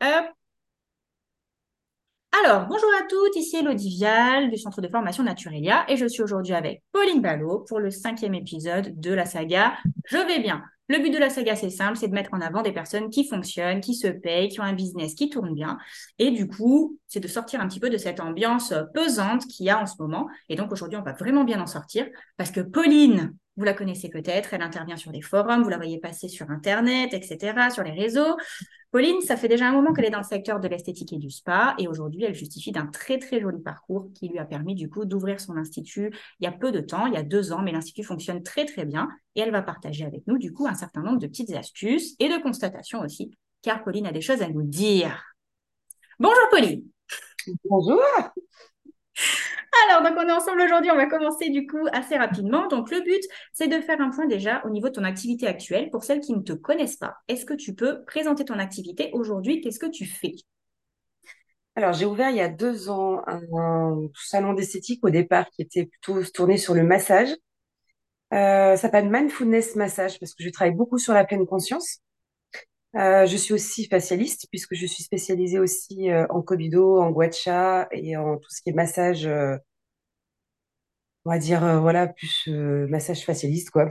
Alors, bonjour à toutes, ici Elodie Vial du Centre de formation Naturelia et je suis aujourd'hui avec Pauline Ballot pour le cinquième épisode de la saga Je vais bien. Le but de la saga, c'est simple, c'est de mettre en avant des personnes qui fonctionnent, qui se payent, qui ont un business qui tourne bien. Et du coup, c'est de sortir un petit peu de cette ambiance pesante qu'il y a en ce moment. Et donc aujourd'hui, on va vraiment bien en sortir parce que Pauline, vous la connaissez peut-être, elle intervient sur des forums, vous la voyez passer sur Internet, etc., sur les réseaux. Pauline, ça fait déjà un moment qu'elle est dans le secteur de l'esthétique et du spa, et aujourd'hui, elle justifie d'un très, très joli parcours qui lui a permis, du coup, d'ouvrir son institut il y a peu de temps, il y a deux ans, mais l'institut fonctionne très, très bien, et elle va partager avec nous, du coup, un certain nombre de petites astuces et de constatations aussi, car Pauline a des choses à nous dire. Bonjour Pauline. Bonjour. Alors, donc on est ensemble aujourd'hui, on va commencer du coup assez rapidement. Donc le but, c'est de faire un point déjà au niveau de ton activité actuelle. Pour celles qui ne te connaissent pas, est-ce que tu peux présenter ton activité aujourd'hui? Qu'est-ce que tu fais? Alors, j'ai ouvert il y a deux ans un, salon d'esthétique au départ qui était plutôt tourné sur le massage. Euh, ça s'appelle Mindfulness Massage parce que je travaille beaucoup sur la pleine conscience. Euh, je suis aussi facialiste puisque je suis spécialisée aussi euh, en Kobido, en Guacha et en tout ce qui est massage, euh, on va dire, voilà, plus massage facialiste, quoi.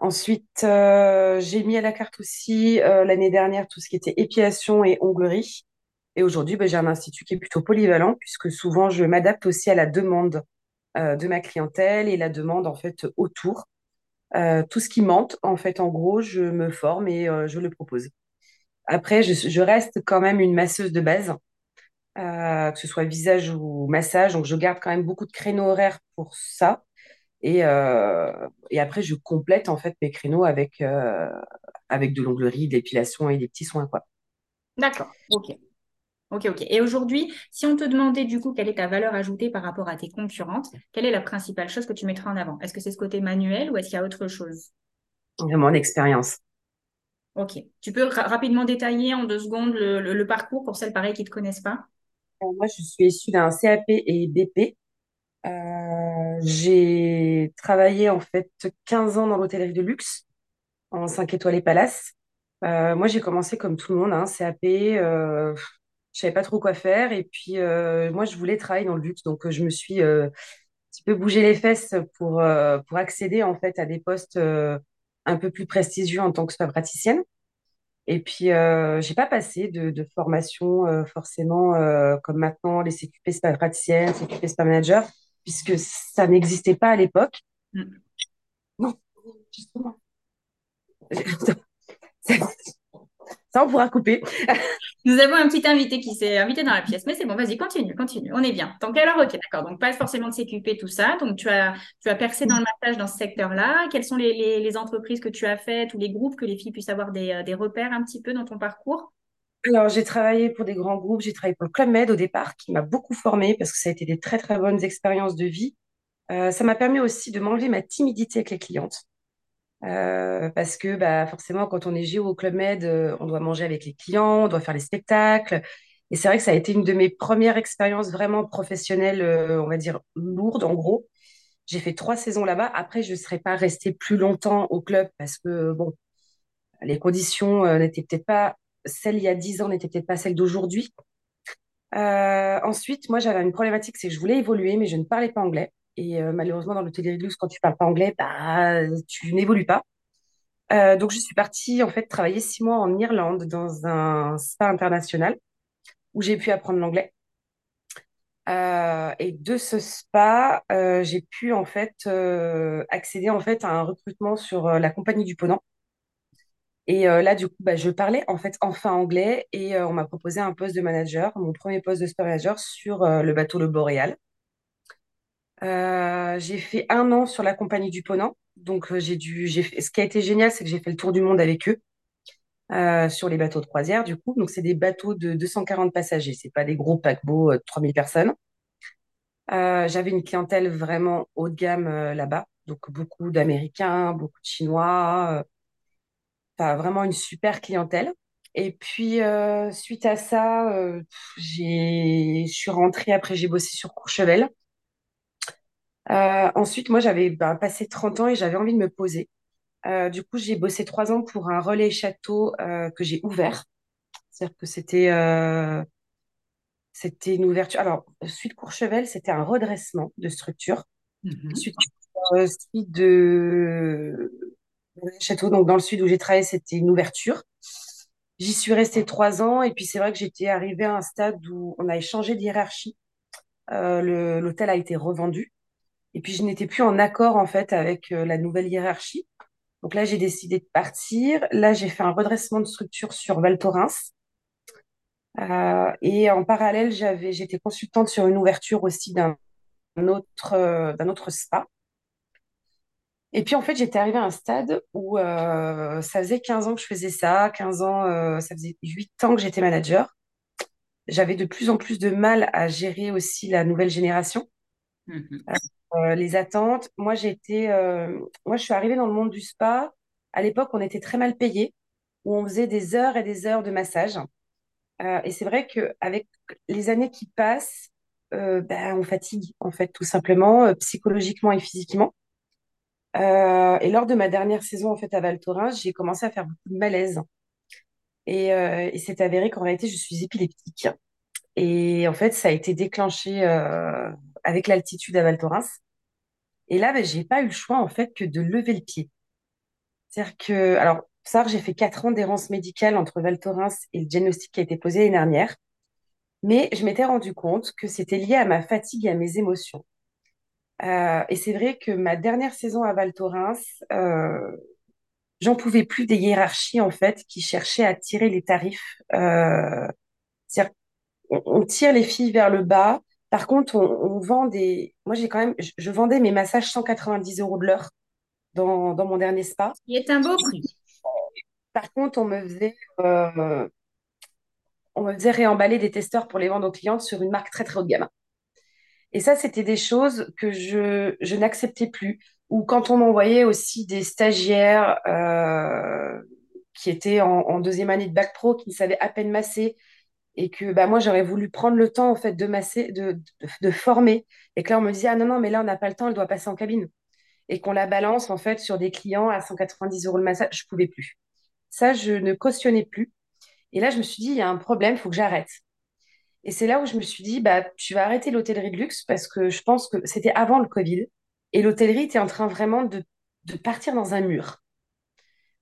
ensuite, j'ai mis à la carte aussi l'année dernière tout ce qui était épilation et onglerie. Et aujourd'hui, ben, j'ai un institut qui est plutôt polyvalent puisque souvent je m'adapte aussi à la demande de ma clientèle et la demande en fait autour. Euh, tout ce qui mente, en fait, en gros, je me forme et euh, je le propose. Après, je, reste quand même une masseuse de base, euh, que ce soit visage ou massage. Donc, je garde quand même beaucoup de créneaux horaires pour ça. Et, et après, je complète en fait mes créneaux avec, avec de l'onglerie, de l'épilation et des petits soins. D'accord, ok. Ok, ok. Et aujourd'hui, si on te demandait du coup quelle est ta valeur ajoutée par rapport à tes concurrentes, quelle est la principale chose que tu mettrais en avant? Est-ce que c'est ce côté manuel ou est-ce qu'il y a autre chose? Vraiment l'expérience. Ok. Tu peux rapidement détailler en deux secondes le, parcours pour celles pareilles qui ne te connaissent pas? Euh, Moi, je suis issue d'un CAP et BP. Euh, j'ai travaillé en fait 15 ans dans l'hôtellerie de luxe en 5 étoiles palace. Euh, moi, j'ai commencé comme tout le monde, hein, CAP, je savais pas trop quoi faire. Et puis, euh, moi, je voulais travailler dans le luxe. Donc, euh, je me suis euh, un petit peu bougé les fesses pour, pour accéder, en fait, à des postes un peu plus prestigieux en tant que spa praticienne. Et puis, j'ai pas passé de, de formation forcément comme maintenant les CQP spa praticienne, CQP spa manager, puisque ça n'existait pas à l'époque. Mm. Non, justement. Ça, on pourra couper. Nous avons un petit invité qui s'est invité dans la pièce, mais c'est bon, vas-y, continue, continue, on est bien. Donc alors, ok, d'accord, donc pas forcément de s'occuper tout ça. Donc tu as, tu as percé dans le massage dans ce secteur-là. Quelles sont les, entreprises que tu as faites ou les groupes que les filles puissent avoir des, euh, des repères un petit peu dans ton parcours? Alors, j'ai travaillé pour des grands groupes, j'ai travaillé pour le Club Med au départ, qui m'a beaucoup formée parce que ça a été des très, très bonnes expériences de vie. Euh, ça m'a permis aussi de m'enlever ma timidité avec les clientes. Euh, parce que bah, forcément, quand on est géo au Club Med, euh, on doit manger avec les clients, on doit faire les spectacles. Et c'est vrai que ça a été une de mes premières expériences vraiment professionnelles, euh, on va dire lourdes en gros. J'ai fait trois saisons là-bas. Après, je ne serais pas restée plus longtemps au club parce que bon, les conditions n'étaient peut-être pas celles il y a dix ans, n'étaient peut-être pas celles d'aujourd'hui. ensuite, moi, j'avais une problématique, c'est que je voulais évoluer, mais je ne parlais pas anglais. Et euh, malheureusement, dans le luxe, quand tu parles pas anglais, bah, tu n'évolues pas. Euh, donc, je suis partie en fait travailler six mois en Irlande dans un spa international où j'ai pu apprendre l'anglais. Euh, et de ce spa, j'ai pu en fait accéder en fait à un recrutement sur la compagnie du Ponant. Et là, du coup, bah, je parlais en fait enfin anglais et on m'a proposé un poste de manager, mon premier poste de spa manager sur le bateau Le Boréal. Euh, j'ai fait un an sur la compagnie du Ponant. Donc, euh, j'ai dû, ce qui a été génial, c'est que j'ai fait le tour du monde avec eux euh, sur les bateaux de croisière, du coup. Donc, c'est des bateaux de 240 passagers. C'est pas des gros paquebots de 3000 personnes. j'avais une clientèle vraiment haut de gamme là-bas. Donc, beaucoup d'Américains, beaucoup de Chinois. Enfin, vraiment une super clientèle. Et puis, suite à ça, j'ai, je suis rentrée après, j'ai bossé sur Courchevel. Euh, ensuite, moi, j'avais bah, passé 30 ans et j'avais envie de me poser. Euh, du coup, j'ai bossé trois ans pour un relais château euh, que j'ai ouvert. C'est-à-dire que c'était c'était une ouverture. Alors, suite Courchevel, c'était un redressement de structure. Mhm. Suite, suite de Château, donc dans le sud où j'ai travaillé, c'était une ouverture. J'y suis restée trois ans et puis c'est vrai que j'étais arrivée à un stade où on a échangé de hiérarchie. Euh, le- l'hôtel a été revendu et puis je n'étais plus en accord en fait avec euh, la nouvelle hiérarchie. Donc là, j'ai décidé de partir. Là, j'ai fait un redressement de structure sur Val Thorens. Euh, et en parallèle, j'avais, j'étais consultante sur une ouverture aussi d'un autre, euh, d'un autre spa. Et puis en fait, j'étais arrivée à un stade où euh, ça faisait 15 ans que je faisais ça, 15 ans, ça faisait 8 ans que j'étais manager. J'avais de plus en plus de mal à gérer aussi la nouvelle génération, Mhm. Euh, les attentes. Moi, été, euh, moi, je suis arrivée dans le monde du spa. À l'époque, on était très mal payés, où on faisait des heures et des heures de massage. Euh, et c'est vrai qu'avec les années qui passent, ben, on fatigue, en fait, tout simplement, psychologiquement et physiquement. Et lors de ma dernière saison, en fait, à Val Thorens, j'ai commencé à faire beaucoup de malaise. Et, c'est avéré qu'en réalité, je suis épileptique. Et en fait, ça a été déclenché avec l'altitude à Val Thorens. Et là, ben, j'ai pas eu le choix, en fait, que de lever le pied. C'est-à-dire que, alors, ça, j'ai fait quatre ans d'errance médicale entre Val Thorens et le diagnostic qui a été posé l'année dernière. Mais je m'étais rendu compte que c'était lié à ma fatigue et à mes émotions. Euh, et c'est vrai que ma dernière saison à Val Thorens, euh, j'en pouvais plus des hiérarchies en fait qui cherchaient à tirer les tarifs. Euh, on, on tire les filles vers le bas. Par contre, on, on vend des. Moi, j'ai quand même. Je, je vendais mes massages 190 euros de l'heure dans, dans mon dernier spa. Il est un beau prix. Par contre, on me faisait, euh, on me faisait réemballer des testeurs pour les vendre aux clientes sur une marque très très haut de gamme. Et ça, c'était des choses que je, je n'acceptais plus. Ou quand on m'envoyait aussi des stagiaires euh, qui étaient en, en deuxième année de bac pro, qui ne savaient à peine masser, et que bah, moi, j'aurais voulu prendre le temps en fait de masser, de, de, former, et que là, on me disait, ah non, non, mais là, on n'a pas le temps, elle doit passer en cabine. Et qu'on la balance en fait sur des clients à 190 euros le massage, je pouvais plus. Ça, je ne cautionnais plus. Et là, je me suis dit, il y a un problème, faut que j'arrête. Et c'est là où je me suis dit, bah, tu vas arrêter l'hôtellerie de luxe parce que je pense que c'était avant le Covid et l'hôtellerie était en train vraiment de, de partir dans un mur.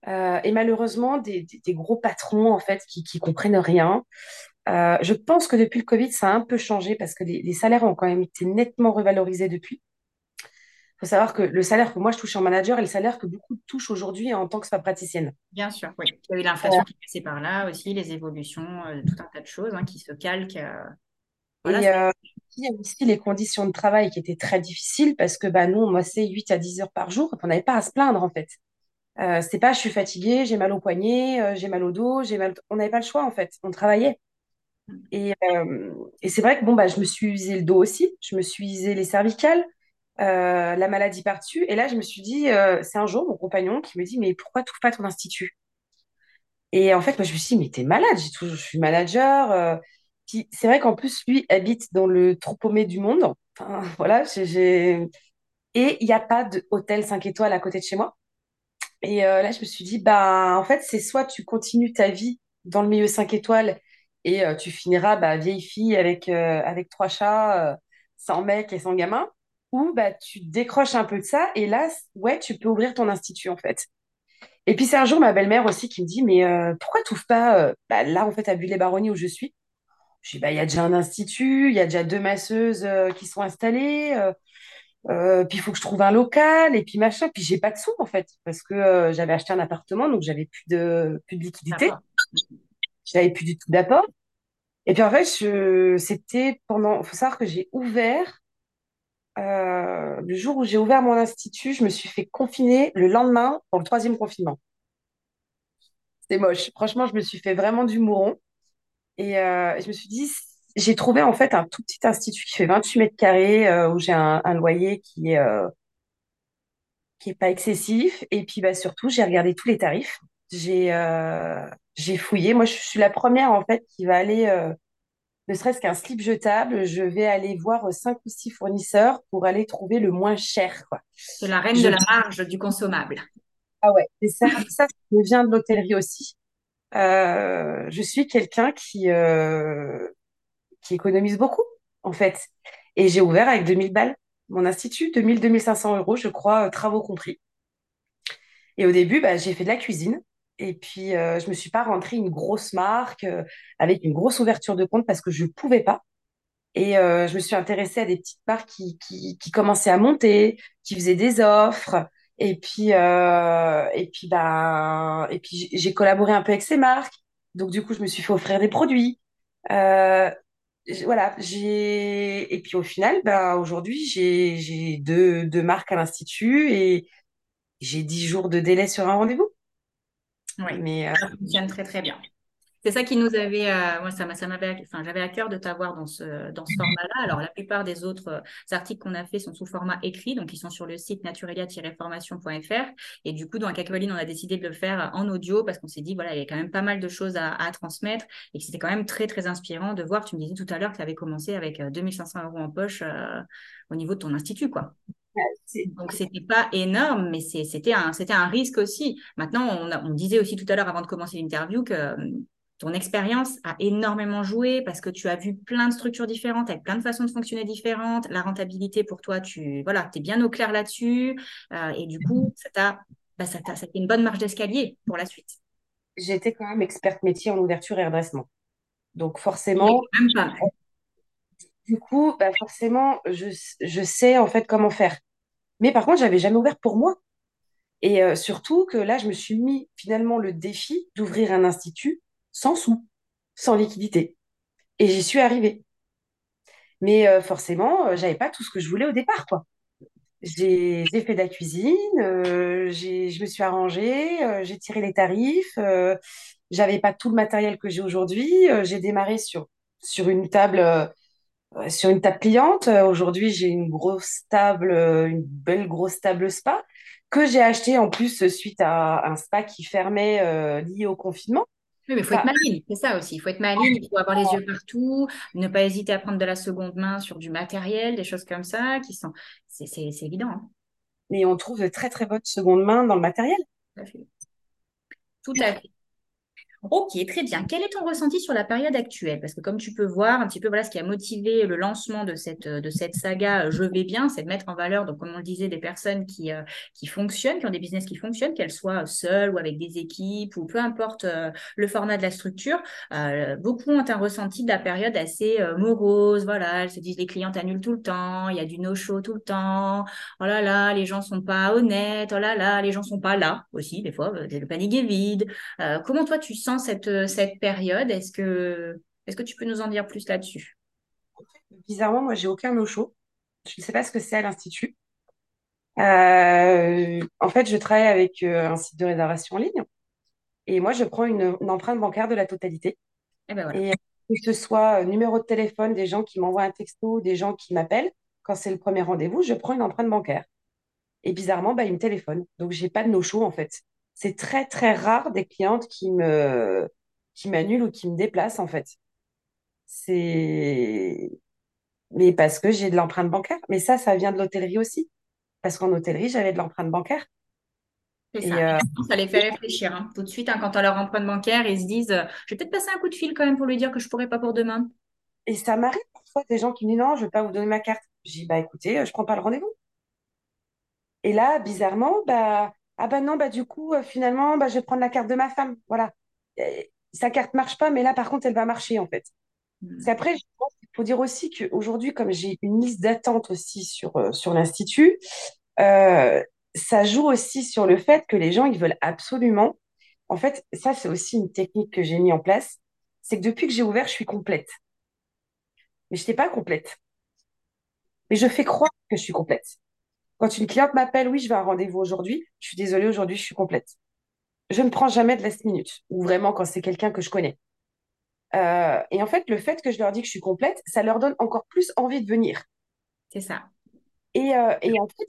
Euh, et malheureusement, des, des- des gros patrons, en fait, qui, qui comprennent rien. Euh, je pense que depuis le Covid, ça a un peu changé parce que les, les salaires ont quand même été nettement revalorisés depuis. Il faut savoir que le salaire que moi je touche en manager est le salaire que beaucoup touchent aujourd'hui en tant que spa praticienne. Bien sûr, oui. Il y a eu l'inflation qui passée par là aussi, les évolutions, euh, tout un tas de choses hein, qui se calquent. euh, voilà, Et c'est- il y a aussi les conditions de travail qui étaient très difficiles parce que bah, nous, on bossait 8 à 10 heures par jour on n'avait pas à se plaindre en fait. Euh, c'était pas je suis fatiguée, j'ai mal au poignet, euh, j'ai mal au dos, j'ai mal. On n'avait pas le choix en fait, on travaillait. Et, euh, et c'est vrai que bon, bah, je me suis usé le dos aussi, je me suis usé les cervicales, euh, la maladie par-dessus. Et là, je me suis dit, euh, c'est un jour mon compagnon qui me dit, mais pourquoi tu pas ton institut? Et en fait, moi, je me suis dit, mais t'es malade, j'ai toujours, je suis manager. Puis c'est vrai qu'en plus, lui habite dans le trop paumé du monde. Enfin, voilà, j'ai, Et il n'y a pas d'hôtel 5 étoiles à côté de chez moi. Et là, je me suis dit, bah, en fait, c'est soit tu continues ta vie dans le milieu 5 étoiles et euh, tu finiras bah, vieille fille avec, euh, trois chats, euh, sans mec et sans gamin, ou bah, tu décroches un peu de ça et là, ouais, tu peux ouvrir ton institut, en fait. Et puis c'est un jour ma belle-mère aussi qui me dit, mais pourquoi tu pas euh, bah, là en fait à Bulle-les-Baronnies où je suis? Je dis, bah il y a déjà un institut, il y a déjà deux masseuses qui sont installées, puis il faut que je trouve un local et puis machin, puis j'ai pas de sous en fait parce que j'avais acheté un appartement donc j'avais plus de plus de liquidité, D'accord. j'avais plus du tout d'apport. Et puis en fait je, c'était pendant, faut savoir que j'ai ouvert euh, le jour où j'ai ouvert mon institut, je me suis fait confiner le lendemain pour le troisième confinement. C'est moche. Franchement, je me suis fait vraiment du mouron. Et euh, je me suis dit, j'ai trouvé en fait un tout petit institut qui fait 28 mètres carrés, euh, où j'ai un, un loyer qui est, qui pas excessif. Et puis bah, surtout, j'ai regardé tous les tarifs. J'ai j'ai fouillé. Moi, je suis la première en fait qui va aller, euh, ne serait-ce qu'un slip jetable, je vais aller voir cinq ou six fournisseurs pour aller trouver le moins cher, quoi. C'est la reine de la marge du consommable. Ah ouais. Et ça, ça, ça vient de l'hôtellerie aussi. euh, je suis quelqu'un qui, euh, qui économise beaucoup, en fait. Et j'ai ouvert avec 2000 balles mon institut, 2000-2500 euros, je crois, euh, travaux compris. Et au début, bah, j'ai fait de la cuisine. Et puis, euh, je me suis pas rentrée une grosse marque euh, avec une grosse ouverture de compte parce que je pouvais pas. Et euh, je me suis intéressée à des petites marques qui, qui, qui commençaient à monter, qui faisaient des offres. Et puis, euh, et puis, bah, et puis j'ai collaboré un peu avec ces marques. Donc, du coup, je me suis fait offrir des produits. Euh, voilà, j'ai... Et puis, au final, bah, aujourd'hui, j'ai, j'ai deux, deux marques à l'Institut et j'ai dix jours de délai sur un rendez-vous. Oui, Mais euh, ça fonctionne très très bien. C'est ça qui nous avait, euh, moi ça m'a, ça m'avait, enfin j'avais à cœur de t'avoir dans ce, dans ce format-là. Alors la plupart des autres euh, articles qu'on a fait sont sous format écrit, donc ils sont sur le site naturelia-formation.fr. Et du coup, dans Cacabaline, on a décidé de le faire en audio parce qu'on s'est dit voilà, il y a quand même pas mal de choses à, à transmettre et que c'était quand même très très inspirant de voir. Tu me disais tout à l'heure que tu avais commencé avec euh, 2500 euros en poche euh, au niveau de ton institut, quoi. Donc, c'était pas énorme, mais c'était un, risque aussi. Maintenant, on, a- on disait aussi tout à l'heure avant de commencer l'interview que euh, ton expérience a énormément joué parce que tu as vu plein de structures différentes avec plein de façons de fonctionner différentes. La rentabilité pour toi, tu voilà, es bien au clair là-dessus. Euh, et du coup, ça t'a, bah, ça ça une bonne marge d'escalier pour la suite. j'étais quand même experte métier en ouverture et redressement. Donc, forcément, même pas. Du coup, bah forcément, je, je sais en fait comment faire. Mais par contre, j'avais jamais ouvert pour moi. Et euh, surtout que là, je me suis mis finalement le défi d'ouvrir un institut sans sous, sans liquidité. Et j'y suis arrivée. Mais euh, forcément, euh, j'avais pas tout ce que je voulais au départ, quoi. J'ai fait de la cuisine, euh, je me suis arrangée, j'ai tiré les tarifs, j'avais pas tout le matériel que j'ai aujourd'hui. j'ai démarré sur une table. Euh, Sur une table pliante, euh, aujourd'hui, j'ai une grosse table, euh, une belle grosse table spa que j'ai achetée en plus suite à un spa qui fermait euh, lié au confinement. Oui, mais il faut être maligne, c'est ça aussi. Il faut être maligne, il faut avoir les yeux partout, ne pas hésiter à prendre de la seconde main sur du matériel, des choses comme ça, qui sont... C'est évident, hein. mais on trouve de très très bonnes secondes mains dans le matériel. Tout à fait. Tout à fait. Ok, très bien. Quel est ton ressenti sur la période actuelle? Parce que comme tu peux voir un petit peu, voilà, ce qui a motivé le lancement de cette, de cette saga euh, Je vais bien, c'est de mettre en valeur, donc comme on le disait, des personnes qui, euh, qui fonctionnent, qui ont des business qui fonctionnent, qu'elles soient seules ou avec des équipes, ou peu importe euh, le format de la structure. Euh, beaucoup ont un ressenti de la période assez euh, morose, voilà, elles se disent les clientes annulent tout le temps, il y a du no-show tout le temps, oh là là, les gens sont pas honnêtes, oh là là, les gens sont pas là aussi, des fois, euh, le panier est vide. Euh, comment toi tu sens cette, euh, cette période? Est-ce que, est-ce que tu peux nous en dire plus là-dessus? Bizarrement, moi, j'ai aucun no-show. Je ne sais pas ce que c'est à l'Institut. Euh, en fait, je travaille avec euh, un site de réservation en ligne et moi, je prends une, une empreinte bancaire de la totalité. Eh ben voilà. Et que ce soit numéro de téléphone, des gens qui m'envoient un texto, des gens qui m'appellent, quand c'est le premier rendez-vous, je prends une empreinte bancaire. Et bizarrement, bah, il me téléphone. Donc, j'ai pas de no-show, en fait. C'est très, très rare des clientes qui me, qui m'annulent ou qui me déplacent, en fait. C'est, mais parce que j'ai de l'empreinte bancaire. Mais ça, ça vient de l'hôtellerie aussi. Parce qu'en hôtellerie, j'avais de l'empreinte bancaire. C'est ça. Euh, Ça les fait réfléchir. hein. Tout de suite, hein, quand on leur empreinte bancaire, ils se disent, je vais peut-être passer un coup de fil quand même pour lui dire que je pourrais pas pour demain. et ça m'arrive parfois des gens qui me disent non, je vais pas vous donner ma carte. Je dis, bah, écoutez, je prends pas le rendez-vous. Et là, bizarrement, bah, ah bah non, bah, du coup, euh, finalement, bah, je vais prendre la carte de ma femme. Voilà. Et sa carte marche pas, mais là, par contre, elle va marcher, en fait. C'est Hmm. après, je pense qu'il faut dire aussi qu'aujourd'hui, comme j'ai une liste d'attente aussi sur, euh, sur l'Institut, euh, ça joue aussi sur le fait que les gens, ils veulent absolument. En fait, ça, c'est aussi une technique que j'ai mis en place. C'est que depuis que j'ai ouvert, je suis complète. Mais je n'étais pas complète. Mais je fais croire que je suis complète. Quand une cliente m'appelle, oui, je vais à un rendez-vous aujourd'hui, je suis désolée, aujourd'hui, je suis complète. Je ne prends jamais de last minute, ou vraiment quand c'est quelqu'un que je connais. Euh, et en fait, le fait que je leur dis que je suis complète, ça leur donne encore plus envie de venir. C'est ça. Et, euh, et en fait,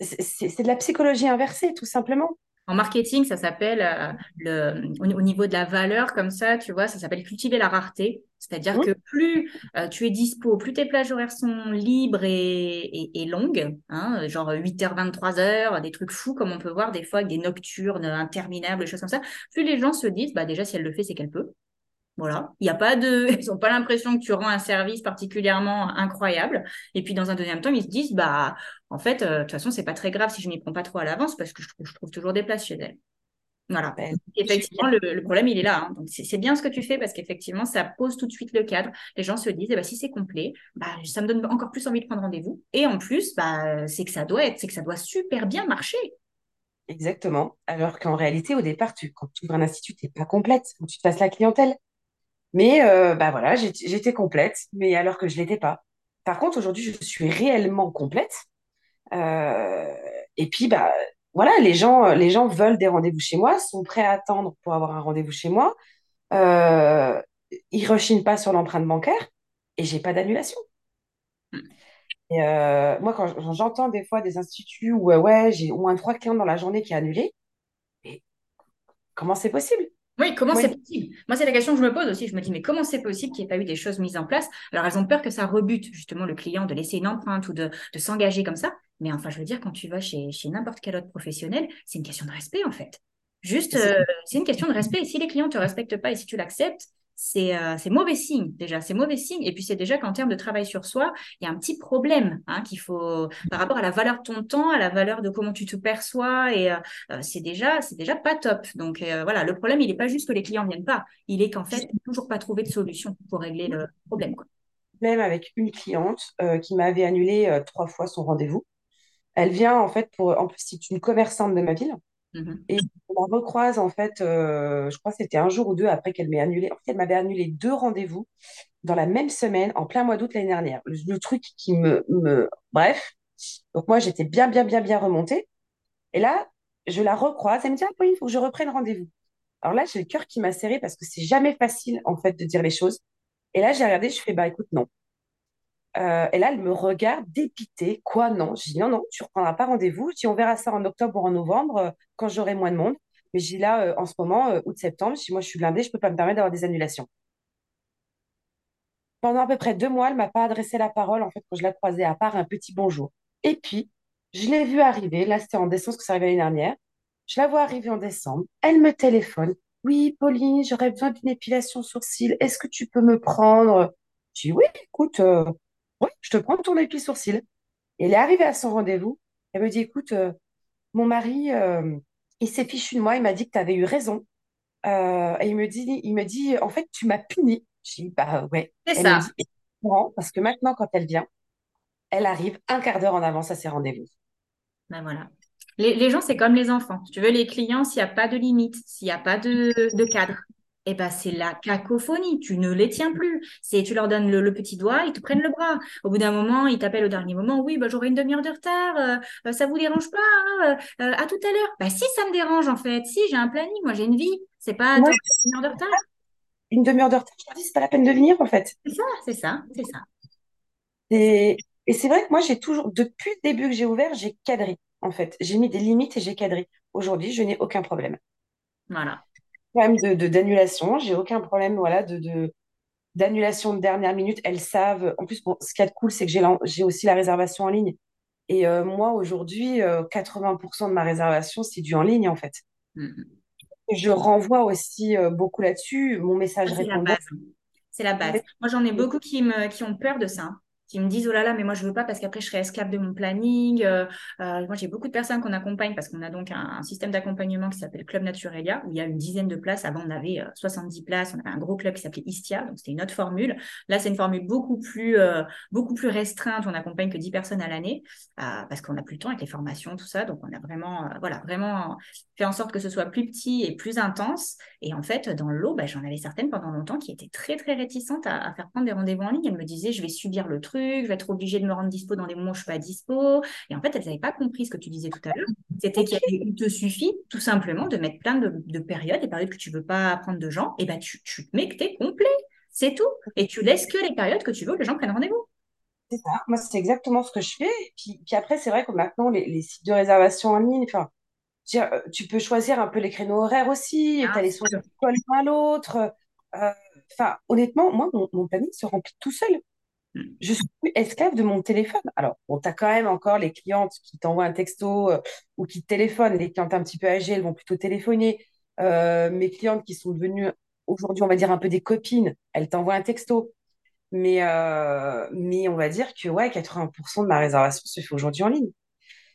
c'est de la psychologie inversée, tout simplement. En marketing, ça s'appelle, euh, le, au, niveau de la valeur, comme ça, tu vois, ça s'appelle cultiver la rareté. C'est-à-dire que plus euh, tu es dispo, plus tes plages horaires sont libres et, et, et longues, hein, genre 8h, 23h, des trucs fous comme on peut voir des fois avec des nocturnes interminables, des choses comme ça, plus les gens se disent, bah déjà, si elle le fait, c'est qu'elle peut. Voilà, il y a pas de, ils n'ont pas l'impression que tu rends un service particulièrement incroyable. Et puis dans un deuxième temps, ils se disent, bah en fait, euh, de toute façon, c'est pas très grave si je m'y prends pas trop à l'avance parce que je trouve, je trouve toujours des places chez elle. Voilà. Ben, Effectivement, le, le problème, il est là. hein. Donc, c'est bien ce que tu fais parce qu'effectivement, ça pose tout de suite le cadre. Les gens se disent, eh ben, si c'est complet, bah, ça me donne encore plus envie de prendre rendez-vous. Et en plus, bah, c'est que ça doit être, c'est que ça doit super bien marcher. Exactement. Alors qu'en réalité, au départ, tu, quand tu ouvres un institut, tu n'es pas complète. Que tu te fasses la clientèle. Mais euh, bah voilà, j'étais complète, mais alors que je l'étais pas. Par contre, aujourd'hui, je suis réellement complète. Euh, et puis, bah voilà, les gens, les gens veulent des rendez-vous chez moi, sont prêts à attendre pour avoir un rendez-vous chez moi. Euh, ils rechignent pas sur l'empreinte bancaire et j'ai pas d'annulation. Et euh, moi, quand j'entends des fois des instituts où ouais, j'ai au moins trois clients dans la journée qui a annulé, et comment c'est possible? Oui, comment c'est possible? Moi, c'est la question que je me pose aussi. Je me dis, mais comment c'est possible qu'il n'y ait pas eu des choses mises en place? Alors, elles ont peur que ça rebute justement le client de laisser une empreinte ou de, de s'engager comme ça. Mais enfin, je veux dire, quand tu vas chez, chez n'importe quel autre professionnel, c'est une question de respect en fait. Juste, c'est euh, c'est une question de respect. Et si les clients ne te respectent pas et si tu l'acceptes, c'est euh, mauvais signe déjà. C'est mauvais signe. Et puis, c'est déjà qu'en termes de travail sur soi, il y a un petit problème hein, qu'il faut, par rapport à la valeur de ton temps, à la valeur de comment tu te perçois et, euh, euh, c'est déjà, c'est déjà pas top. Donc euh, voilà, le problème, il n'est pas juste que les clients viennent pas, il est qu'en fait, toujours pas trouvé de solution pour régler le problème. Même avec une cliente qui m'avait annulé trois fois son rendez-vous. Elle vient en fait pour, en plus, c'est une commerçante de ma ville. Mhm. Et on la recroise en fait, euh, je crois que c'était un jour ou deux après qu'elle m'ait annulé. En fait, elle m'avait annulé deux rendez-vous dans la même semaine, en plein mois d'août l'année dernière. Le, le truc qui me, me... Bref. Donc moi, j'étais bien, bien, bien, bien remontée. Et là, je la recroise. Elle me dit, ah, oui, il faut que je reprenne rendez-vous. Alors là, j'ai le cœur qui m'a serré parce que c'est jamais facile, en fait, de dire les choses. Et là, j'ai regardé, je fais, bah écoute, non. Euh, et là, elle me regarde dépitée. Quoi, non? Je dis, non, non, tu reprendras pas rendez-vous. Je dis, on verra ça en octobre ou en novembre, euh, quand j'aurai moins de monde. Mais je dis, là, euh, en ce moment, août-septembre, dis, moi, je suis blindée, je peux pas me permettre d'avoir des annulations. Pendant à peu près deux mois, elle m'a pas adressé la parole, en fait, quand je la croisais, à part un petit bonjour. Et puis, je l'ai vue arriver. Là, c'était en décembre, parce que ça arrivait l'année dernière. Je la vois arriver en décembre. Elle me téléphone. Oui, Pauline, j'aurais besoin d'une épilation sourcil. Est-ce que tu peux me prendre? Je dis, oui, écoute, oui, je te prends ton épi sourcil. Et elle est arrivée à son rendez-vous. Elle me dit, écoute, euh, mon mari, euh, il s'est fichu de moi. Il m'a dit que tu avais eu raison. Euh, et il me dit, il me dit, en fait, tu m'as puni. Je dis, bah ouais. C'est Elle me ça. dit, parce que maintenant, quand elle vient, elle arrive un quart d'heure en avance à ses rendez-vous. Ben voilà. Les, les gens, c'est comme les enfants. Tu veux, les clients, s'il n'y a pas de limite, s'il n'y a pas de, de cadre, eh ben, c'est la cacophonie. Tu ne les tiens plus. C'est, tu leur donnes le, le petit doigt, ils te prennent le bras. Au bout d'un moment, ils t'appellent au dernier moment. Oui, ben, j'aurai une demi-heure de retard. euh, euh, ça vous dérange pas? hein, euh, à tout à l'heure. Bah, si, ça me dérange, en fait. Si, j'ai un planning. Moi, j'ai une vie. C'est pas une heure de retard. une demi-heure de retard, je leur dis, c'est pas la peine de venir, en fait. C'est ça, c'est ça, c'est ça. Et, et c'est vrai que moi, j'ai toujours, depuis le début que j'ai ouvert, j'ai cadré, en fait. J'ai mis des limites et j'ai cadré. Aujourd'hui, je n'ai aucun problème. Voilà. Problème de, d'annulation, j'ai aucun problème, voilà, de, de, d'annulation de dernière minute. Elles savent. En plus, bon, ce qui est cool, c'est que j'ai, j'ai aussi la réservation en ligne. Et euh, moi, aujourd'hui, euh, 80% de ma réservation, c'est du en ligne, en fait. Mhm. Je renvoie aussi euh, beaucoup là-dessus. Mon message c'est la base. C'est la base. Moi, j'en ai beaucoup qui me, qui ont peur de ça, qui me disent, oh là là, mais moi, je veux pas parce qu'après, je serai esclave de mon planning. Euh, euh, moi, j'ai beaucoup de personnes qu'on accompagne parce qu'on a donc un, système d'accompagnement qui s'appelle Club Naturelia, où il y a une dizaine de places. Avant, on avait euh, 70 places. On avait un gros club qui s'appelait Istia, donc c'était une autre formule. Là, c'est une formule beaucoup plus, euh, beaucoup plus restreinte. On n'accompagne que 10 personnes à l'année euh, parce qu'on n'a plus le temps avec les formations, tout ça. Donc, on a vraiment, euh, voilà, vraiment fait en sorte que ce soit plus petit et plus intense. Et en fait, dans l'eau, bah, j'en avais certaines pendant longtemps qui étaient très, très réticentes à, à faire prendre des rendez-vous en ligne. Elles me disaient, je vais subir le truc, je vais être obligée de me rendre dispo dans des moments où je ne suis pas dispo. Et en fait, elles n'avaient pas compris ce que tu disais tout à l'heure. C'était qu'il te suffit tout simplement de mettre plein de, de périodes, des périodes que tu ne veux pas prendre de gens, et bah, tu, tu mets que tu es complet. C'est tout. Et tu laisses que les périodes que tu veux que les gens prennent rendez-vous. C'est ça. Moi, c'est exactement ce que je fais. Puis, puis après, c'est vrai que maintenant, les, les sites de réservation en ligne, enfin, euh, tu peux choisir un peu les créneaux horaires aussi, t'aller sur sûr. l'école l'un à l'autre. Euh, Enfin, honnêtement, moi, mon, mon planning se remplit tout seul. Je suis plus esclave de mon téléphone. Alors, bon, tu as quand même encore les clientes qui t'envoient un texto euh, ou qui te téléphonent. Les clientes un petit peu âgées, elles vont plutôt téléphoner. Euh, mes clientes qui sont devenues aujourd'hui, on va dire, un peu des copines, elles t'envoient un texto. Mais, euh, mais on va dire que ouais, 80% de ma réservation se fait aujourd'hui en ligne.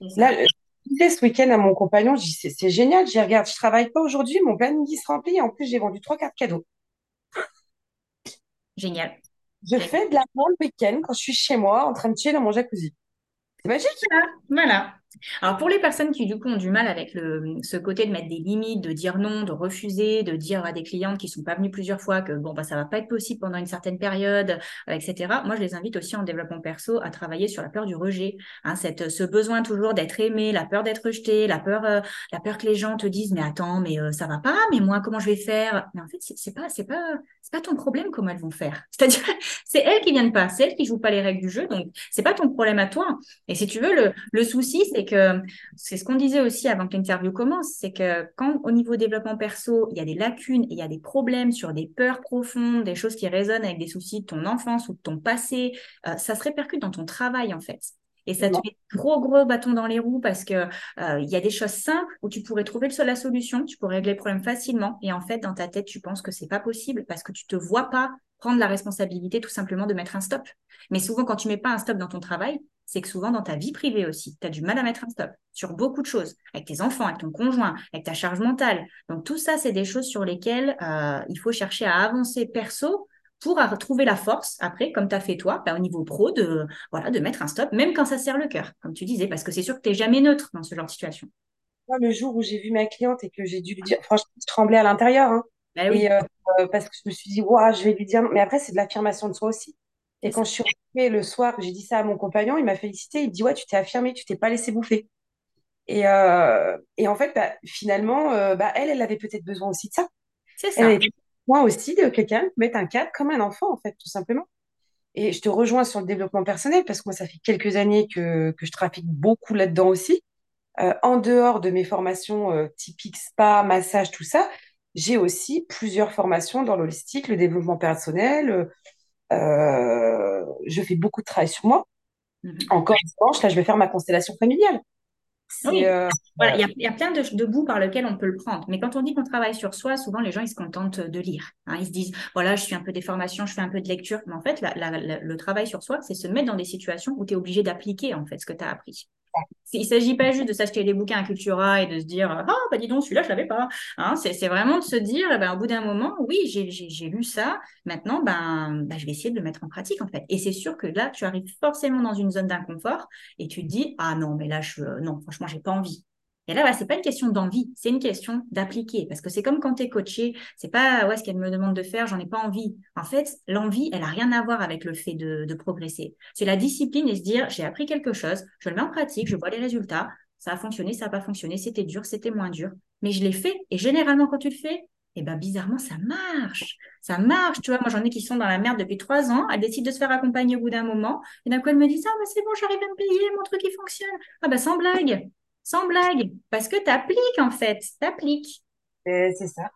Ça. Là, je disais ce week-end à mon compagnon, je dis, c'est génial, j'y regarde, je travaille pas aujourd'hui, mon planning se remplit. Et en plus, j'ai vendu trois cartes cadeaux. Génial. Je fais de la le week-end quand je suis chez moi en train de chier dans mon jacuzzi. C'est magique. Voilà. Alors pour les personnes qui du coup ont du mal avec ce côté de mettre des limites, de dire non, de refuser, de dire à des clientes qui sont pas venues plusieurs fois que bon bah ça va pas être possible pendant une certaine période, euh, etc. Moi je les invite aussi en développement perso à travailler sur la peur du rejet, hein, cette, ce besoin toujours d'être aimé, la peur d'être rejeté, la peur, euh, la peur que les gens te disent mais attends mais euh, ça va pas, mais moi comment je vais faire? Mais en fait c'est pas c'est pas c'est pas ton problème comment elles vont faire. C'est-à-dire c'est elles qui viennent pas, c'est elles qui jouent pas les règles du jeu donc c'est pas ton problème à toi. Et si tu veux le, le souci c'est que c'est ce qu'on disait aussi avant que l'interview commence, c'est que quand au niveau développement perso, il y a des lacunes et il y a des problèmes sur des peurs profondes, des choses qui résonnent avec des soucis de ton enfance ou de ton passé, euh, ça se répercute dans ton travail en fait. Et ça te met gros gros bâtons dans les roues parce que euh, il y a des choses simples où tu pourrais trouver le, la solution, tu pourrais régler le problème facilement. Et en fait, dans ta tête, tu penses que c'est pas possible parce que tu te vois pas prendre la responsabilité tout simplement de mettre un stop. Mais souvent, quand tu mets pas un stop dans ton travail, c'est que souvent dans ta vie privée aussi, tu as du mal à mettre un stop sur beaucoup de choses, avec tes enfants, avec ton conjoint, avec ta charge mentale. Donc tout ça, c'est des choses sur lesquelles euh, il faut chercher à avancer perso pour retrouver la force après, comme tu as fait toi, bah, au niveau pro, de, voilà, de mettre un stop, même quand ça sert le cœur, comme tu disais, parce que c'est sûr que tu n'es jamais neutre dans ce genre de situation. Moi, le jour où j'ai vu ma cliente et que j'ai dû lui dire, franchement, je tremblais à l'intérieur. Hein, bah, oui. et euh, parce que je me suis dit, waouh, je vais lui dire. Mais après, c'est de l'affirmation de soi aussi. Et quand je suis rentrée le soir, j'ai dit ça à mon compagnon, il m'a félicité. Il me dit, ouais, tu t'es affirmée, tu t'es pas laissé bouffer. Et, euh, et en fait, bah, finalement, euh, bah, elle, elle avait peut-être besoin aussi de ça. C'est ça. Elle avait besoin aussi de quelqu'un qui mette un cadre comme un enfant, en fait, tout simplement. Et je te rejoins sur le développement personnel parce que moi, ça fait quelques années que, que je trafique beaucoup là-dedans aussi. Euh, en dehors de mes formations typiques spa, massage, tout ça, j'ai aussi plusieurs formations dans l'holistique, le développement personnel. Euh, je fais beaucoup de travail sur moi. Mhm. Encore dimanche, là, je vais faire ma constellation familiale. Oui, euh, voilà, il y a, il y a plein de, de bouts par lesquels on peut le prendre. Mais quand on dit qu'on travaille sur soi, souvent les gens ils se contentent de lire. hein. Ils se disent voilà, je suis un peu des formations, je fais un peu de lecture. Mais en fait, la- la- la- le travail sur soi, c'est se mettre dans des situations où tu es obligé d'appliquer en fait ce que tu as appris. Il ne s'agit pas juste de s'acheter des bouquins à Cultura et de se dire ah bah dis donc celui-là je l'avais pas. Hein, c'est vraiment de se dire eh ben, au bout d'un moment oui j'ai lu ça maintenant ben, ben, je vais essayer de le mettre en pratique en fait. Et c'est sûr que là tu arrives forcément dans une zone d'inconfort et tu te dis ah non mais là je non franchement j'ai pas envie. Et là, voilà, c'est pas une question d'envie, c'est une question d'appliquer. Parce que c'est comme quand tu es coaché, c'est pas ouais, ce qu'elle me demande de faire, j'en ai pas envie. En fait, l'envie, elle a rien à voir avec le fait de, progresser. C'est la discipline et se dire j'ai appris quelque chose, je le mets en pratique, je vois les résultats, ça a fonctionné, ça n'a pas fonctionné, c'était dur, c'était moins dur, mais je l'ai fait. Et généralement, quand tu le fais, eh ben, bizarrement, ça marche. Ça marche. Tu vois, moi, j'en ai qui sont dans la merde depuis trois ans. Elles décident de se faire accompagner au bout d'un moment. Et d'un coup, elles me disent, ah, bah, c'est bon, j'arrive à me payer, mon truc, il fonctionne. Ah, bah, sans blague. Sans blague. Parce que tu appliques, en fait. Tu appliques. et c'est ça.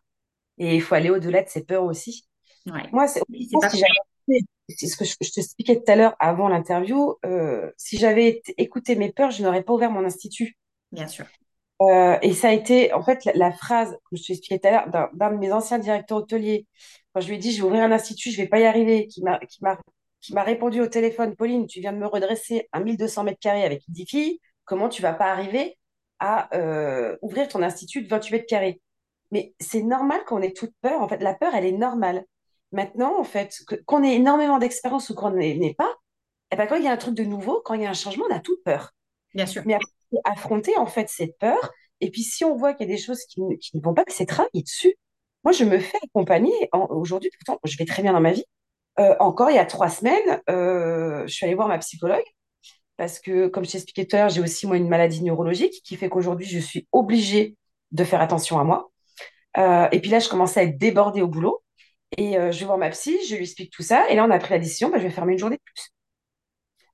Et il faut aller au-delà de ses peurs aussi. Ouais. Moi, c'est si ce que je, je t'expliquais tout à l'heure avant l'interview, euh, si j'avais écouté mes peurs, je n'aurais pas ouvert mon institut. Bien sûr. Euh, et ça a été, en fait, la, la phrase, comme je te l'expliquais tout à l'heure, d'un de mes anciens directeurs hôteliers, quand je lui ai dit, je vais ouvrir un institut, je vais pas y arriver, qui m'a, qui m'a, qui m'a répondu au téléphone, Pauline, tu viens de me redresser un 1200 mètres carrés avec 10 filles, comment tu vas pas arriver à euh, ouvrir ton institut de 28 mètres carrés? Mais c'est normal qu'on ait toute peur. En fait, la peur, elle est normale. Maintenant, en fait, que- qu'on ait énormément d'expérience ou qu'on n'ait pas, eh ben, quand il y a un truc de nouveau, quand il y a un changement, on a toute peur. Bien sûr. Mais affronter en fait cette peur. Et puis si on voit qu'il y a des choses qui, ne- qui ne vont pas, c'est travailler dessus. Moi, je me fais accompagner. Aujourd'hui, pourtant, je vais très bien dans ma vie. Euh, encore il y a trois semaines, euh, je suis allée voir ma psychologue parce que, comme je t'expliquais tout à l'heure, j'ai aussi moi une maladie neurologique qui fait qu'aujourd'hui, je suis obligée de faire attention à moi. Euh, et puis là, je commençais à être débordée au boulot. Et euh, je vais voir ma psy, je lui explique tout ça. Et là, on a pris la décision, bah, je vais fermer une journée de plus.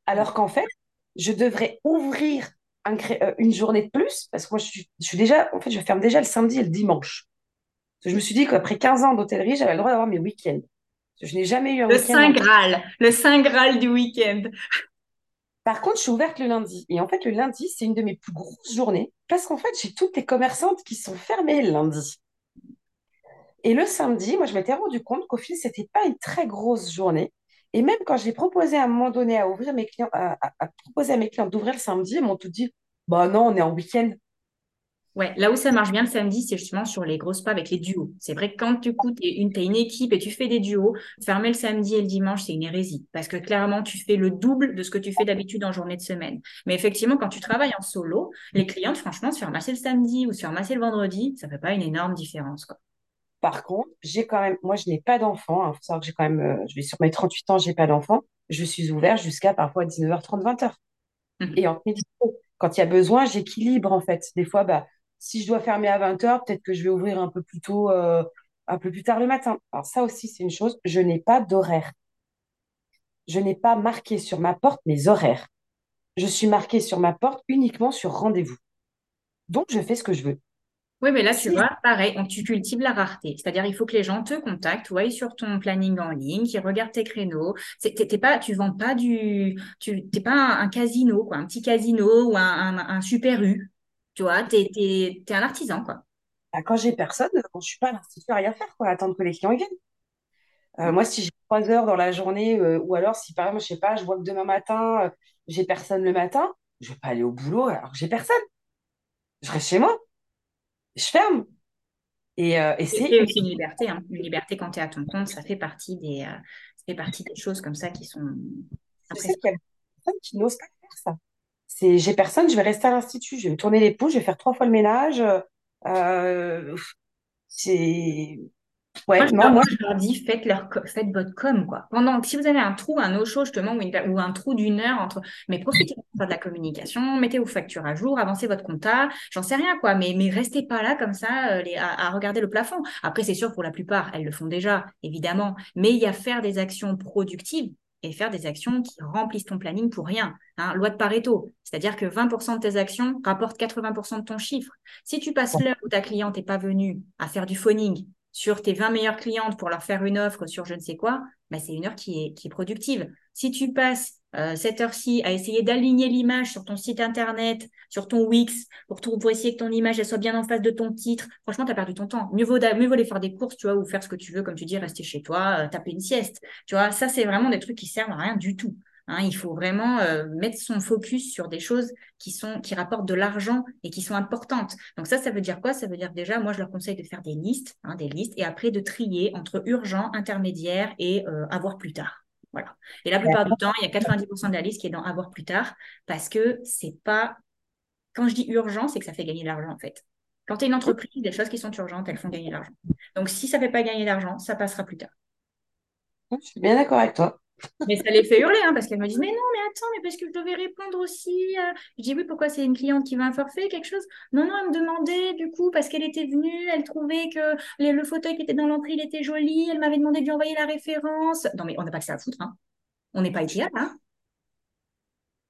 Alors qu'en fait, je devrais ouvrir un euh, une journée de plus, parce que moi, je suis, je suis déjà, en fait, je ferme déjà le samedi et le dimanche. Je me suis dit qu'après 15 ans d'hôtellerie, j'avais le droit d'avoir mes week-ends. Je n'ai jamais eu un Le week-end. Saint Graal, le Saint Graal du week-end. Par contre, je suis ouverte le lundi. Et en fait, le lundi, c'est une de mes plus grosses journées, parce qu'en fait, j'ai toutes les commerçantes qui sont fermées le lundi. Et le samedi, moi, je m'étais rendu compte qu'au final, c'était pas une très grosse journée. Et même quand j'ai proposé à un moment donné à ouvrir mes clients, proposer à mes clients d'ouvrir le samedi, ils m'ont tout dit, bah non, on est en week-end. Ouais, là où ça marche bien le samedi, c'est justement sur les grosses pas avec les duos. C'est vrai que quand du coup, tu es une, t'es une équipe et tu fais des duos, fermer le samedi et le dimanche, c'est une hérésie. Parce que clairement, tu fais le double de ce que tu fais d'habitude en journée de semaine. Mais effectivement, quand tu travailles en solo, les clientes, franchement, se faire masser le samedi ou se faire masser le vendredi, ça fait pas une énorme différence, quoi. Par contre, j'ai quand même, moi, je n'ai pas d'enfant. Il faut savoir que j'ai quand même, euh, je vais sur mes 38 ans, j'ai pas d'enfant. Je suis ouverte jusqu'à parfois 19h30, 20h. Mhm. Et entre midi, quand il y a besoin, j'équilibre en fait. Des fois, bah, si je dois fermer à 20h, peut-être que je vais ouvrir un peu plus tôt, euh, un peu plus tard le matin. Alors ça aussi, c'est une chose. Je n'ai pas d'horaire. Je n'ai pas marqué sur ma porte mes horaires. Je suis marquée sur ma porte uniquement sur rendez-vous. Donc, je fais ce que je veux. Oui, mais là, tu Si, vois, pareil, on, tu cultives la rareté. C'est-à-dire, il faut que les gens te contactent, ou aillent sur ton planning en ligne, qu'ils regardent tes créneaux. C'est, t'es, t'es pas, tu vends pas du, tu, t'es pas un, un casino, quoi, un petit casino ou un, un, un super U. Tu vois, t'es, t'es, t'es un artisan, quoi. bah, quand j'ai personne, quand je suis pas à l'institut à rien faire, quoi, attendre que les clients viennent. Euh, moi, si j'ai trois heures dans la journée, euh, ou alors si par exemple, je sais pas, je vois que demain matin, euh, j'ai personne le matin, je vais pas aller au boulot alors que j'ai personne. Je reste chez moi, je ferme. Et, euh, et c'est aussi une liberté, hein. Une liberté quand tu es à ton compte, ça fait partie des, euh, ça fait partie des choses comme ça qui sont je sais qu'il y a des personnes qui n'osent pas faire ça. C'est j'ai personne, je vais rester à l'institut, je vais me tourner les pouces, je vais faire trois fois le ménage. Euh, c'est Moi, ouais, je non, leur, moi, moi, je leur dis, faites, leur, faites votre com, quoi. Pendant, si vous avez un trou, un no-show, justement, ou, une- ou un trou d'une heure entre, mais profitez pour faire de la communication, mettez vos factures à jour, avancez votre compta, j'en sais rien, quoi, mais, mais restez pas là comme ça, euh, les- à, à regarder le plafond. Après, c'est sûr, pour la plupart, elles le font déjà, évidemment, mais il y a faire des actions productives et faire des actions qui remplissent ton planning pour rien. Hein, loi de Pareto, c'est-à-dire que 20% de tes actions rapportent 80% de ton chiffre. Si tu passes l'heure où ta cliente n'est pas venue à faire du phoning, sur tes 20 meilleures clientes pour leur faire une offre sur je ne sais quoi, bah, c'est une heure qui est, qui est productive. Si tu passes euh, cette heure-ci à essayer d'aligner l'image sur ton site internet, sur ton Wix, pour, tout, essayer que ton image elle soit bien en face de ton titre, franchement, tu as perdu ton temps. Mieux vaut, mieux vaut aller faire des courses, tu vois, ou faire ce que tu veux, comme tu dis, rester chez toi, euh, taper une sieste. Tu vois, ça, c'est vraiment des trucs qui servent à rien du tout. Hein, il faut vraiment euh, mettre son focus sur des choses qui sont qui rapportent de l'argent et qui sont importantes. Donc ça, ça veut dire quoi? Ça veut dire déjà, moi, je leur conseille de faire des listes, hein, des listes, et après de trier entre urgent, intermédiaire et avoir plus tard. Voilà. Et la plupart du temps, il y a 90% de la liste qui est dans avoir plus tard parce que c'est pas. Quand je dis urgent, c'est que ça fait gagner de l'argent en fait. Quand tu es une entreprise, les choses qui sont urgentes, elles font gagner de l'argent. Donc si ça ne fait pas gagner d'argent, ça passera plus tard. je suis bien d'accord avec toi. Mais ça les fait hurler, hein, parce qu'elles me disent, mais non, mais attends, mais parce que je devais répondre aussi. euh. Je dis, oui, pourquoi c'est une cliente qui veut un forfait, quelque chose? Non, non, elle me demandait, du coup, parce qu'elle était venue, elle trouvait que le fauteuil qui était dans l'entrée, il était joli, elle m'avait demandé de lui envoyer la référence. Non, mais on n'a pas que ça à foutre, hein. On n'est pas IKEA, hein.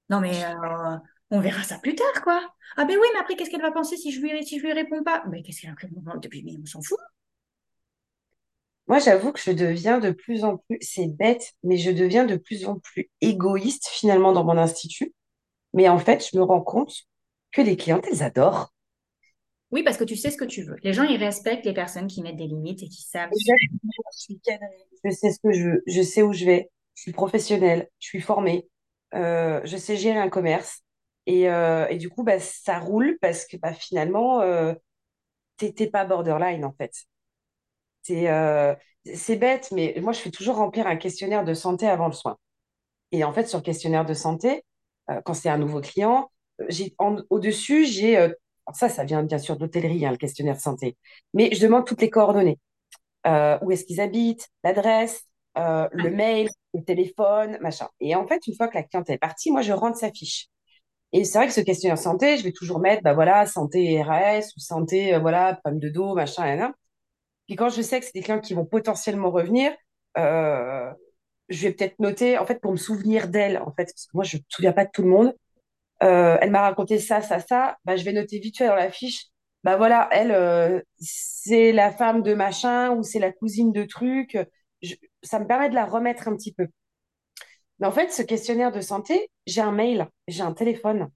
Non, mais euh, on verra ça plus tard, quoi. Ah ben oui, mais après, qu'est-ce qu'elle va penser si je lui, si je lui réponds pas? Mais qu'est-ce qu'elle va depuis, mais on s'en fout. Moi, j'avoue que je deviens de plus en plus, c'est bête, mais je deviens de plus en plus égoïste finalement dans mon institut. Mais en fait, je me rends compte que les clientes, elles adorent. Oui, parce que tu sais ce que tu veux. Les gens, ils respectent les personnes qui mettent des limites et qui savent. Exactement, Je suis cadrée, je sais ce que je veux, je sais où je vais, je suis professionnelle, je suis formée, euh, je sais gérer un commerce. Et, euh, et du coup, bah, ça roule parce que bah, finalement, euh, t'es pas borderline en fait. C'est euh, c'est bête, mais moi, je fais toujours remplir un questionnaire de santé avant le soin. Et en fait, sur le questionnaire de santé, euh, quand c'est un nouveau client, euh, au-dessus, j'ai euh, alors ça, ça vient bien sûr d'hôtellerie, hein, le questionnaire de santé, mais je demande toutes les coordonnées. Où est-ce qu'ils habitent, l'adresse, euh, le mail, le téléphone, machin. Et en fait, une fois que la cliente est partie, moi, je rentre sa fiche. Et c'est vrai que ce questionnaire santé, je vais toujours mettre, bah voilà, santé RAS ou santé, voilà, problème de dos, machin, et là. Puis quand je sais que c'est des clients qui vont potentiellement revenir, euh, je vais peut-être noter, en fait, pour me souvenir d'elle, en fait, parce que moi, je ne me souviens pas de tout le monde. Euh, elle m'a raconté ça, ça, ça. Bah, je vais noter vite fait dans la fiche. Bah voilà, elle, euh, c'est la femme de machin ou c'est la cousine de truc. Ça me permet de la remettre un petit peu. Mais en fait, ce questionnaire de santé, j'ai un mail, j'ai un téléphone.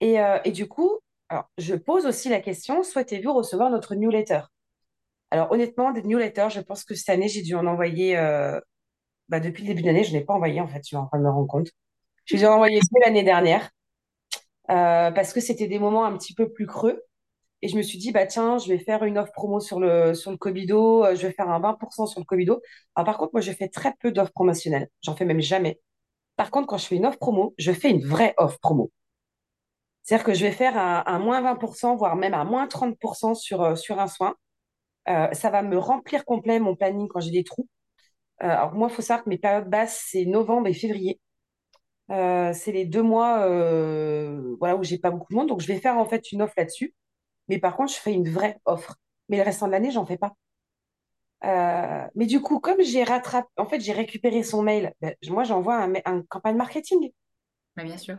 Et, et du coup, alors, je pose aussi la question, souhaitez-vous recevoir notre newsletter? Alors honnêtement, des newsletters, je pense que cette année, j'ai dû en envoyer, euh, bah, depuis le début de l'année, je n'ai pas envoyé en fait, je suis en me rendre compte. J'ai dû en l'année dernière euh, parce que c'était des moments un petit peu plus creux. Et je me suis dit, bah tiens, je vais faire une offre promo sur le, sur le euh, je vais faire un 20% sur le Covido. Alors par contre, moi, je fais très peu d'offres promotionnelles. J'en fais même jamais. Par contre, quand je fais une offre promo, je fais une vraie offre promo. C'est-à-dire que je vais faire un, moins 20%, voire même un moins 30% sur, euh, sur un soin. Euh, ça va me remplir complet mon planning quand j'ai des trous. Euh, alors moi, il faut savoir que mes périodes basses, c'est novembre et février. Euh, c'est les deux mois voilà, où j'ai pas beaucoup de monde. Donc, je vais faire en fait une offre là-dessus. Mais par contre, je fais une vraie offre. Mais le restant de l'année, j'en fais pas. Mais du coup, comme j'ai rattrapé, en fait, j'ai récupéré son mail, ben, moi, j'envoie un, campagne marketing. Bah, bien sûr.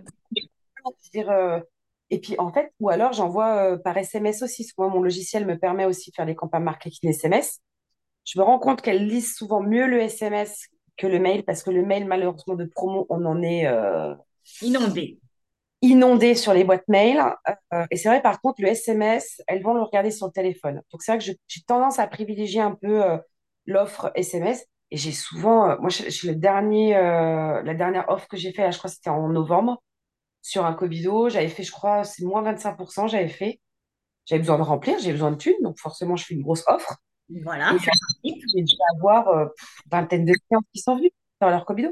Et puis, en fait, ou alors j'envoie euh, par SMS aussi. Moi, mon logiciel me permet aussi de faire des campagnes marketing SMS. Je me rends compte qu'elle lit souvent mieux le SMS que le mail, parce que le mail, malheureusement, de promo, on en est euh, Inondé. inondé sur les boîtes mail. Euh, et c'est vrai, par contre, le SMS, elles vont le regarder sur le téléphone. Donc, c'est vrai que j'ai tendance à privilégier un peu euh, l'offre SMS. Et j'ai souvent, moi, je, je- le dernier, la dernière offre que j'ai fait, là, je crois que c'était en novembre, sur un Covido. J'avais fait, je crois, c'est moins 25%, j'avais fait. J'avais besoin de remplir, j'ai besoin de thunes, donc forcément, je fais une grosse offre. Voilà, j'ai dû avoir euh, vingtaine de clients qui sont venus dans leur Covido.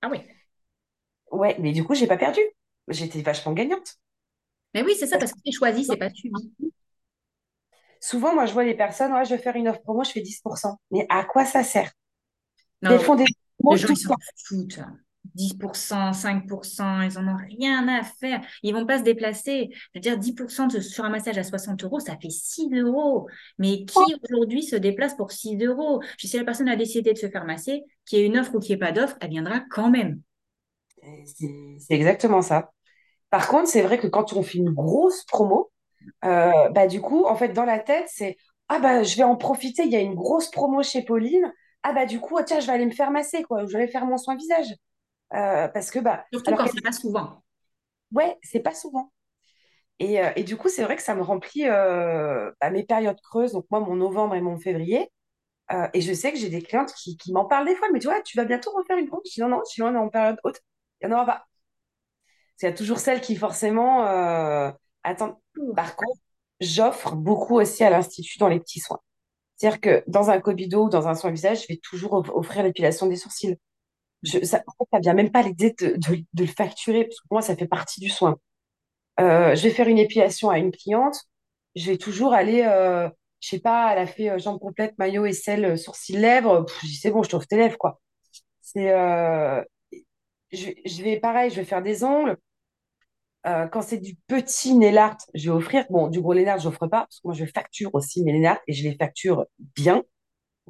Ah oui. Ouais, mais du coup, j'ai pas perdu. J'étais vachement gagnante. Mais oui, c'est ça, parce que c'est choisi, c'est pas suivi. Souvent, moi, je vois les personnes, ouais, je vais faire une offre promo, je fais 10%. Mais à quoi ça sert? Non, font des Les gens, ils s'en foutent. 10%, 5%, ils en ont rien à faire. Ils vont pas se déplacer. Je veux dire, 10% de- sur un massage à 60 euros, ça fait 6 euros. Mais qui aujourd'hui se déplace pour 6 euros? Si la personne a décidé de se faire masser, qu'il y ait une offre ou qu'il n'y ait pas d'offre, elle viendra quand même. C'est exactement ça. Par contre, c'est vrai que quand on fait une grosse promo, euh, bah, du coup, en fait, dans la tête, c'est, ah bah, je vais en profiter, il y a une grosse promo chez Pauline. Ah bah, du coup, ah, tiens, je vais aller me faire masser, quoi. Je vais faire mon soin visage. Euh, parce que, bah, Surtout quand que, c'est pas souvent. ouais, c'est pas souvent. Et, euh, et du coup, c'est vrai que ça me remplit euh, bah, mes périodes creuses, donc moi, mon novembre et mon février. Et je sais que j'ai des clientes qui, qui m'en parlent des fois, mais tu vois, tu vas bientôt refaire une promo. Je dis non, non, sinon on est en période haute. Il n'y en aura pas. Il y a toujours celles qui forcément attendent. Par contre, j'offre beaucoup aussi à l'Institut dans les petits soins. C'est-à-dire que dans un Cobido ou dans un soin visage, je vais toujours off- offrir l'épilation des sourcils. Je, ça, en ça vient même pas l'idée de, de, le facturer, parce que pour moi, ça fait partie du soin. Euh, je vais faire une épilation à une cliente, je vais toujours aller, euh, je sais pas, elle a fait euh, jambes complètes, maillot, aisselle, sourcils, lèvres. Je c'est bon, je t'offre tes lèvres, quoi. C'est, euh, je, je vais pareil, je vais faire des ongles. Euh, quand c'est du petit nail art, je vais offrir. Bon, du gros nail art, j'offre pas, parce que moi, je facture aussi mes nail et je les facture bien.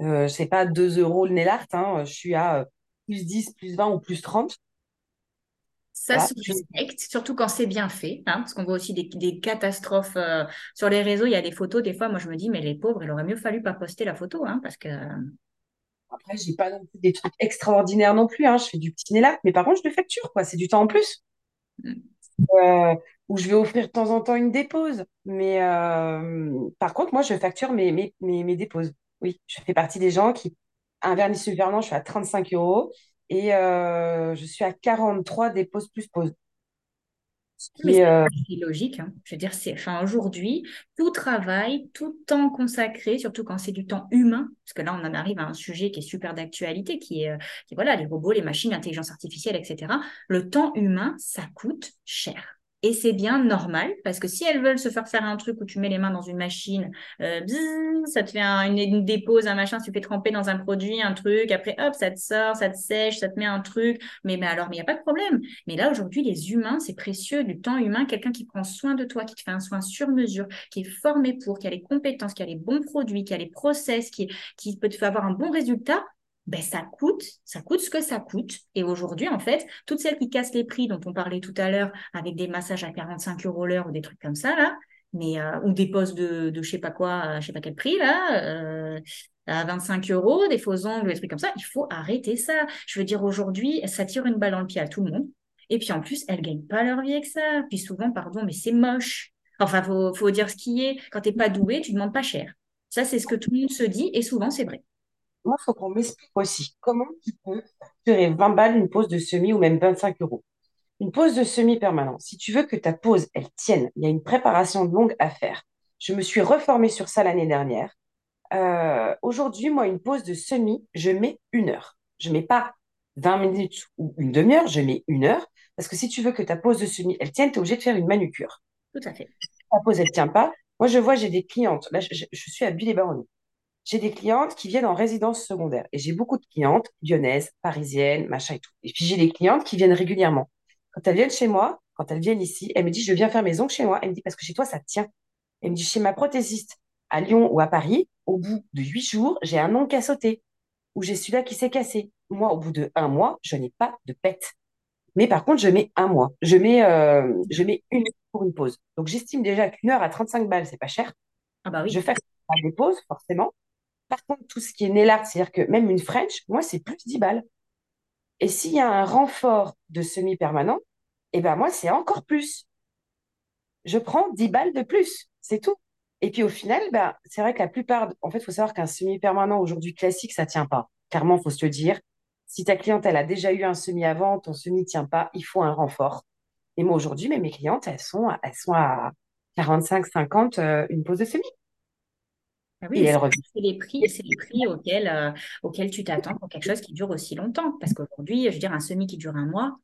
Euh, c'est pas 2 euros le nail art, hein, je suis à euh, plus 10, plus 20 ou plus 30. Ça Voilà. se respecte, surtout quand c'est bien fait, hein, parce qu'on voit aussi des, des catastrophes euh, sur les réseaux. Il y a des photos, des fois, moi je me dis, mais les pauvres, il aurait mieux fallu pas poster la photo, hein, parce que Après, j'ai pas non plus des trucs extraordinaires non plus. Hein. Je fais du petit art, mais par contre, je le facture, quoi. C'est du temps en plus. Euh, où je vais offrir de temps en temps une dépose. Mais euh, par contre, moi, je facture mes, mes, mes, mes déposes. Oui, je fais partie des gens qui, un vernis sulfurant, je suis à 35 euros et euh, je suis à 43 déposes plus pause. Ce Mais qui est, euh, c'est logique. hein. Je veux dire, c'est, enfin, aujourd'hui, tout travail, tout temps consacré, surtout quand c'est du temps humain, parce que là, on en arrive à un sujet qui est super d'actualité, qui est, euh, qui est, voilà, les robots, les machines, l'intelligence artificielle, etc. Le temps humain, ça coûte cher. Et c'est bien normal, parce que si elles veulent se faire faire un truc où tu mets les mains dans une machine, euh, bzzz, ça te fait un- une, dépose, un machin, tu fais tremper dans un produit, un truc, après, hop, ça te sort, ça te sèche, ça te met un truc. Mais, mais alors, mais il n'y a pas de problème. Mais là, aujourd'hui, les humains, c'est précieux, du temps humain, quelqu'un qui prend soin de toi, qui te fait un soin sur mesure, qui est formé pour, qui a les compétences, qui a les bons produits, qui a les process, qui, qui peut te faire avoir un bon résultat. Ben ça coûte, ça coûte ce que ça coûte. Et aujourd'hui, en fait, toutes celles qui cassent les prix dont on parlait tout à l'heure, avec des massages à 45 euros l'heure ou des trucs comme ça, là, mais, euh, ou des postes de, de je sais pas quoi, je sais pas quel prix, là, euh, à 25 euros, des faux ongles, des trucs comme ça, il faut arrêter ça. Je veux dire, aujourd'hui, ça tire une balle dans le pied à tout le monde. Et puis en plus, elles gagnent pas leur vie avec ça. Puis souvent, pardon, mais c'est moche. Enfin, faut, faut dire ce qui est. Quand t'es pas doué, tu demandes pas cher. Ça, c'est ce que tout le monde se dit et souvent, c'est vrai. Moi, il faut qu'on m'explique aussi comment tu peux facturer 20 balles une pause de semi ou même 25 euros? Une pause de semi permanent. Si tu veux que ta pause, elle tienne, il y a une préparation longue à faire. Je me suis reformée sur ça l'année dernière. Euh, aujourd'hui, moi, une pause de semi, je mets une heure. Je mets pas 20 minutes ou une demi-heure, je mets une heure. Parce que si tu veux que ta pause de semi, elle tienne, tu es obligé de faire une manucure. Tout à fait. Ta pause, elle tient pas. Moi, je vois, j'ai des clientes. Là, je, je suis à Bulle-les-Baronnies j'ai des clientes qui viennent en résidence secondaire. Et j'ai beaucoup de clientes lyonnaises, parisiennes, machin et tout. Et puis j'ai des clientes qui viennent régulièrement. Quand elles viennent chez moi, quand elles viennent ici, elles me disent, je viens faire mes ongles chez moi. Elle me dit, parce que chez toi, ça tient. Elle me dit, chez ma prothésiste à Lyon ou à Paris, au bout de huit jours, j'ai un ongle qui a sauté. Ou j'ai celui-là qui s'est cassé. Moi, au bout de un mois, je n'ai pas de pète. Mais par contre, je mets un mois. Je mets, euh, je mets une heure pour une pause. Donc, j'estime déjà qu'une heure à 35 balles, c'est pas cher. Ah bah oui. Je fais des pauses, forcément. Par contre, tout ce qui est nail c'est-à-dire que même une French, moi, c'est plus 10 balles. Et s'il y a un renfort de semi-permanent, eh ben moi, c'est encore plus. Je prends 10 balles de plus, c'est tout. Et puis au final, ben, c'est vrai que la plupart, en fait, il faut savoir qu'un semi-permanent aujourd'hui classique, ça tient pas. Clairement, il faut se le dire. Si ta cliente, elle a déjà eu un semi avant, ton semi tient pas, il faut un renfort. Et moi, aujourd'hui, mes clientes, elles sont, elles sont à 45, 50, euh, une pause de semi. Ah oui, c'est les prix, c'est les prix auxquels, euh, auxquels tu t'attends pour quelque chose qui dure aussi longtemps. Parce qu'aujourd'hui, je veux dire, un semi qui dure un mois,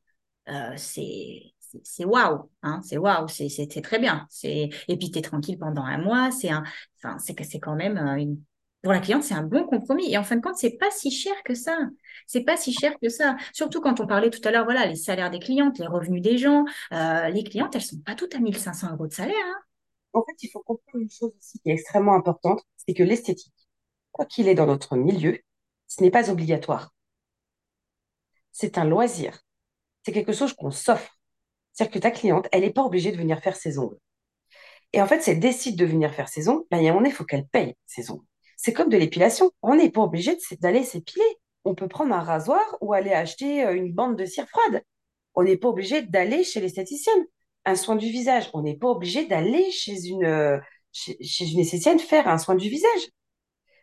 euh, c'est c'est waouh, hein, c'est waouh, c'est très bien. Et puis, tu es tranquille pendant un mois. C'est un, enfin, c'est quand même euh, une, pour la cliente, c'est un bon compromis. Et en fin de compte, c'est pas si cher que ça. C'est pas si cher que ça. Surtout quand on parlait tout à l'heure, voilà, les salaires des clientes, les revenus des gens. les clientes, elles sont pas toutes à 1500 euros de salaire. Hein. En fait, il faut comprendre une chose aussi qui est extrêmement importante, c'est que l'esthétique, quoi qu'il est dans notre milieu, ce n'est pas obligatoire. C'est un loisir. C'est quelque chose qu'on s'offre. C'est-à-dire que ta cliente, elle n'est pas obligée de venir faire ses ongles. Et en fait, si elle décide de venir faire ses ongles, ben, il il faut qu'elle paye ses ongles. C'est comme de l'épilation. On n'est pas obligé d'aller s'épiler. On peut prendre un rasoir ou aller acheter euh, une bande de cire froide. On n'est pas obligé d'aller chez l'esthéticienne un soin du visage. On n'est pas obligé d'aller chez une, euh, chez, une esthéticienne faire un soin du visage.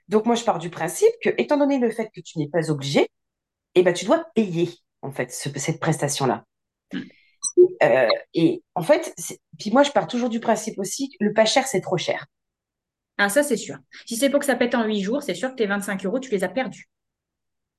Donc, moi, je pars du principe que, étant donné le fait que tu n'es pas obligé, eh ben, tu dois payer, en fait, cette prestation-là. Euh, et en fait, puis moi, je pars toujours du principe aussi que le pas cher, c'est trop cher. Ah, ça, c'est sûr. Si c'est pour que ça pète en huit jours, c'est sûr que tes 25 euros, tu les as perdus.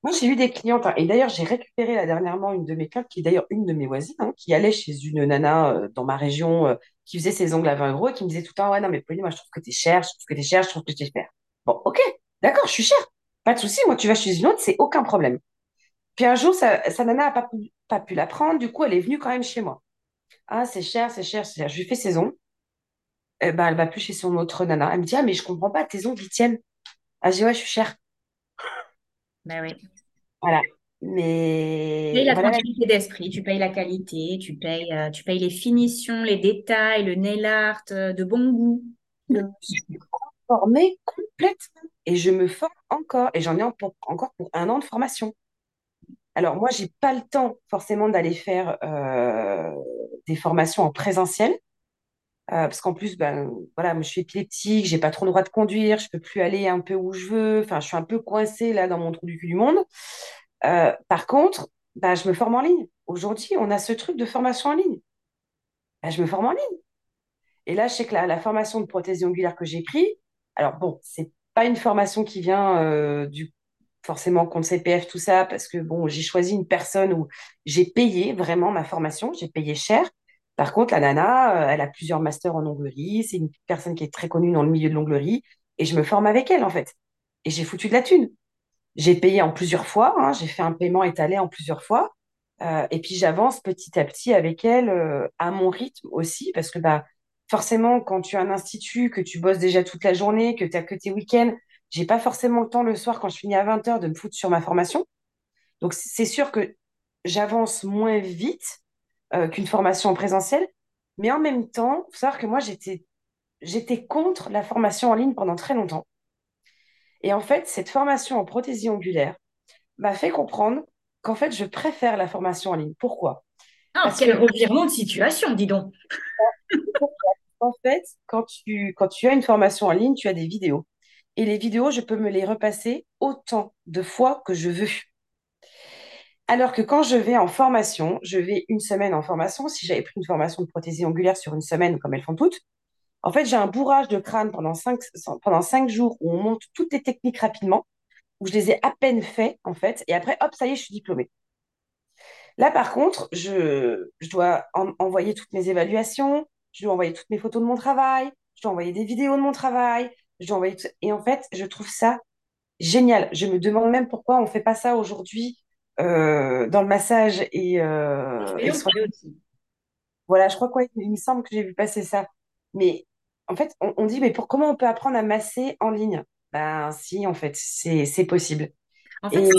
Moi, j'ai eu des clientes, hein, et d'ailleurs, j'ai récupéré là dernièrement une de mes clientes, qui est d'ailleurs une de mes voisines, hein, qui allait chez une nana euh, dans ma région, euh, qui faisait ses ongles à 20 euros, et qui me disait tout le temps, ouais, non, mais Pauline, moi, je trouve que t'es cher, je trouve que t'es cher, je trouve que t'es cher. Bon, ok, d'accord, je suis cher. Pas de souci, moi, tu vas chez une autre, c'est aucun problème. Puis un jour, sa, nana n'a pas, pu- pas pu la prendre, du coup, elle est venue quand même chez moi. Ah, c'est cher, c'est cher, c'est cher. Je lui fais ses ongles. Eh ben, elle va plus chez son autre nana. Elle me dit, ah, mais je comprends pas, tes ongles, ils tiennent. Ah, je dis, ouais, je suis chère. Ben oui. Voilà. Mais Tu payes la tranquillité d'esprit, tu payes la qualité, tu payes, euh, tu payes les finitions, les détails, le nail art euh, de bon goût. je suis formée complètement et je me forme encore et j'en ai encore pour un an de formation. Alors moi, j'ai pas le temps forcément d'aller faire euh, des formations en présentiel parce qu'en plus, ben voilà, je suis épileptique, j'ai pas trop le droit de conduire, je peux plus aller un peu où je veux. Enfin, je suis un peu coincée là dans mon trou du cul du monde. Euh, par contre, bah, je me forme en ligne. Aujourd'hui, on a ce truc de formation en ligne. Bah, je me forme en ligne. Et là, je sais que la, formation de prothèse ongulaire que j'ai pris, alors bon, c'est pas une formation qui vient euh, du forcément compte CPF, tout ça, parce que bon, j'ai choisi une personne où j'ai payé vraiment ma formation, j'ai payé cher. Par contre, la nana, euh, elle a plusieurs masters en onglerie, c'est une personne qui est très connue dans le milieu de l'onglerie, et je me forme avec elle, en fait. Et j'ai foutu de la thune. J'ai payé en plusieurs fois, hein, j'ai fait un paiement étalé en plusieurs fois. Euh, et puis j'avance petit à petit avec elle euh, à mon rythme aussi, parce que bah, forcément, quand tu as un institut, que tu bosses déjà toute la journée, que tu as que tes week-ends, j'ai pas forcément le temps le soir quand je finis à 20h de me foutre sur ma formation. Donc, c'est sûr que j'avance moins vite euh, qu'une formation en présentiel. Mais en même temps, il faut savoir que moi, j'étais, j'étais contre la formation en ligne pendant très longtemps. Et en fait, cette formation en prothésie ongulaire m'a fait comprendre qu'en fait, je préfère la formation en ligne. Pourquoi? Ah, Parce quel que- revirement de situation, dis donc. En fait, quand tu, quand tu as une formation en ligne, tu as des vidéos. Et les vidéos, je peux me les repasser autant de fois que je veux. Alors que quand je vais en formation, je vais une semaine en formation. Si j'avais pris une formation de prothésie ongulaire sur une semaine, comme elles font toutes, en fait, j'ai un bourrage de crâne pendant cinq, jours où on monte toutes les techniques rapidement, où je les ai à peine fait, en fait. Et après, hop, ça y est, je suis diplômée. Là, par contre, je, dois en- envoyer toutes mes évaluations, je dois envoyer toutes mes photos de mon travail, je dois envoyer des vidéos de mon travail, je dois envoyer tout- Et en fait, je trouve ça génial. Je me demande même pourquoi on ne fait pas ça aujourd'hui dans le massage et, euh, et Voyons, sur... c'est aussi. Voilà, je crois quoi, il me semble que j'ai vu passer ça. Mais en fait, on, on dit, mais pour comment on peut apprendre à masser en ligne? Ben si, en fait, c'est c'est possible. En fait, Et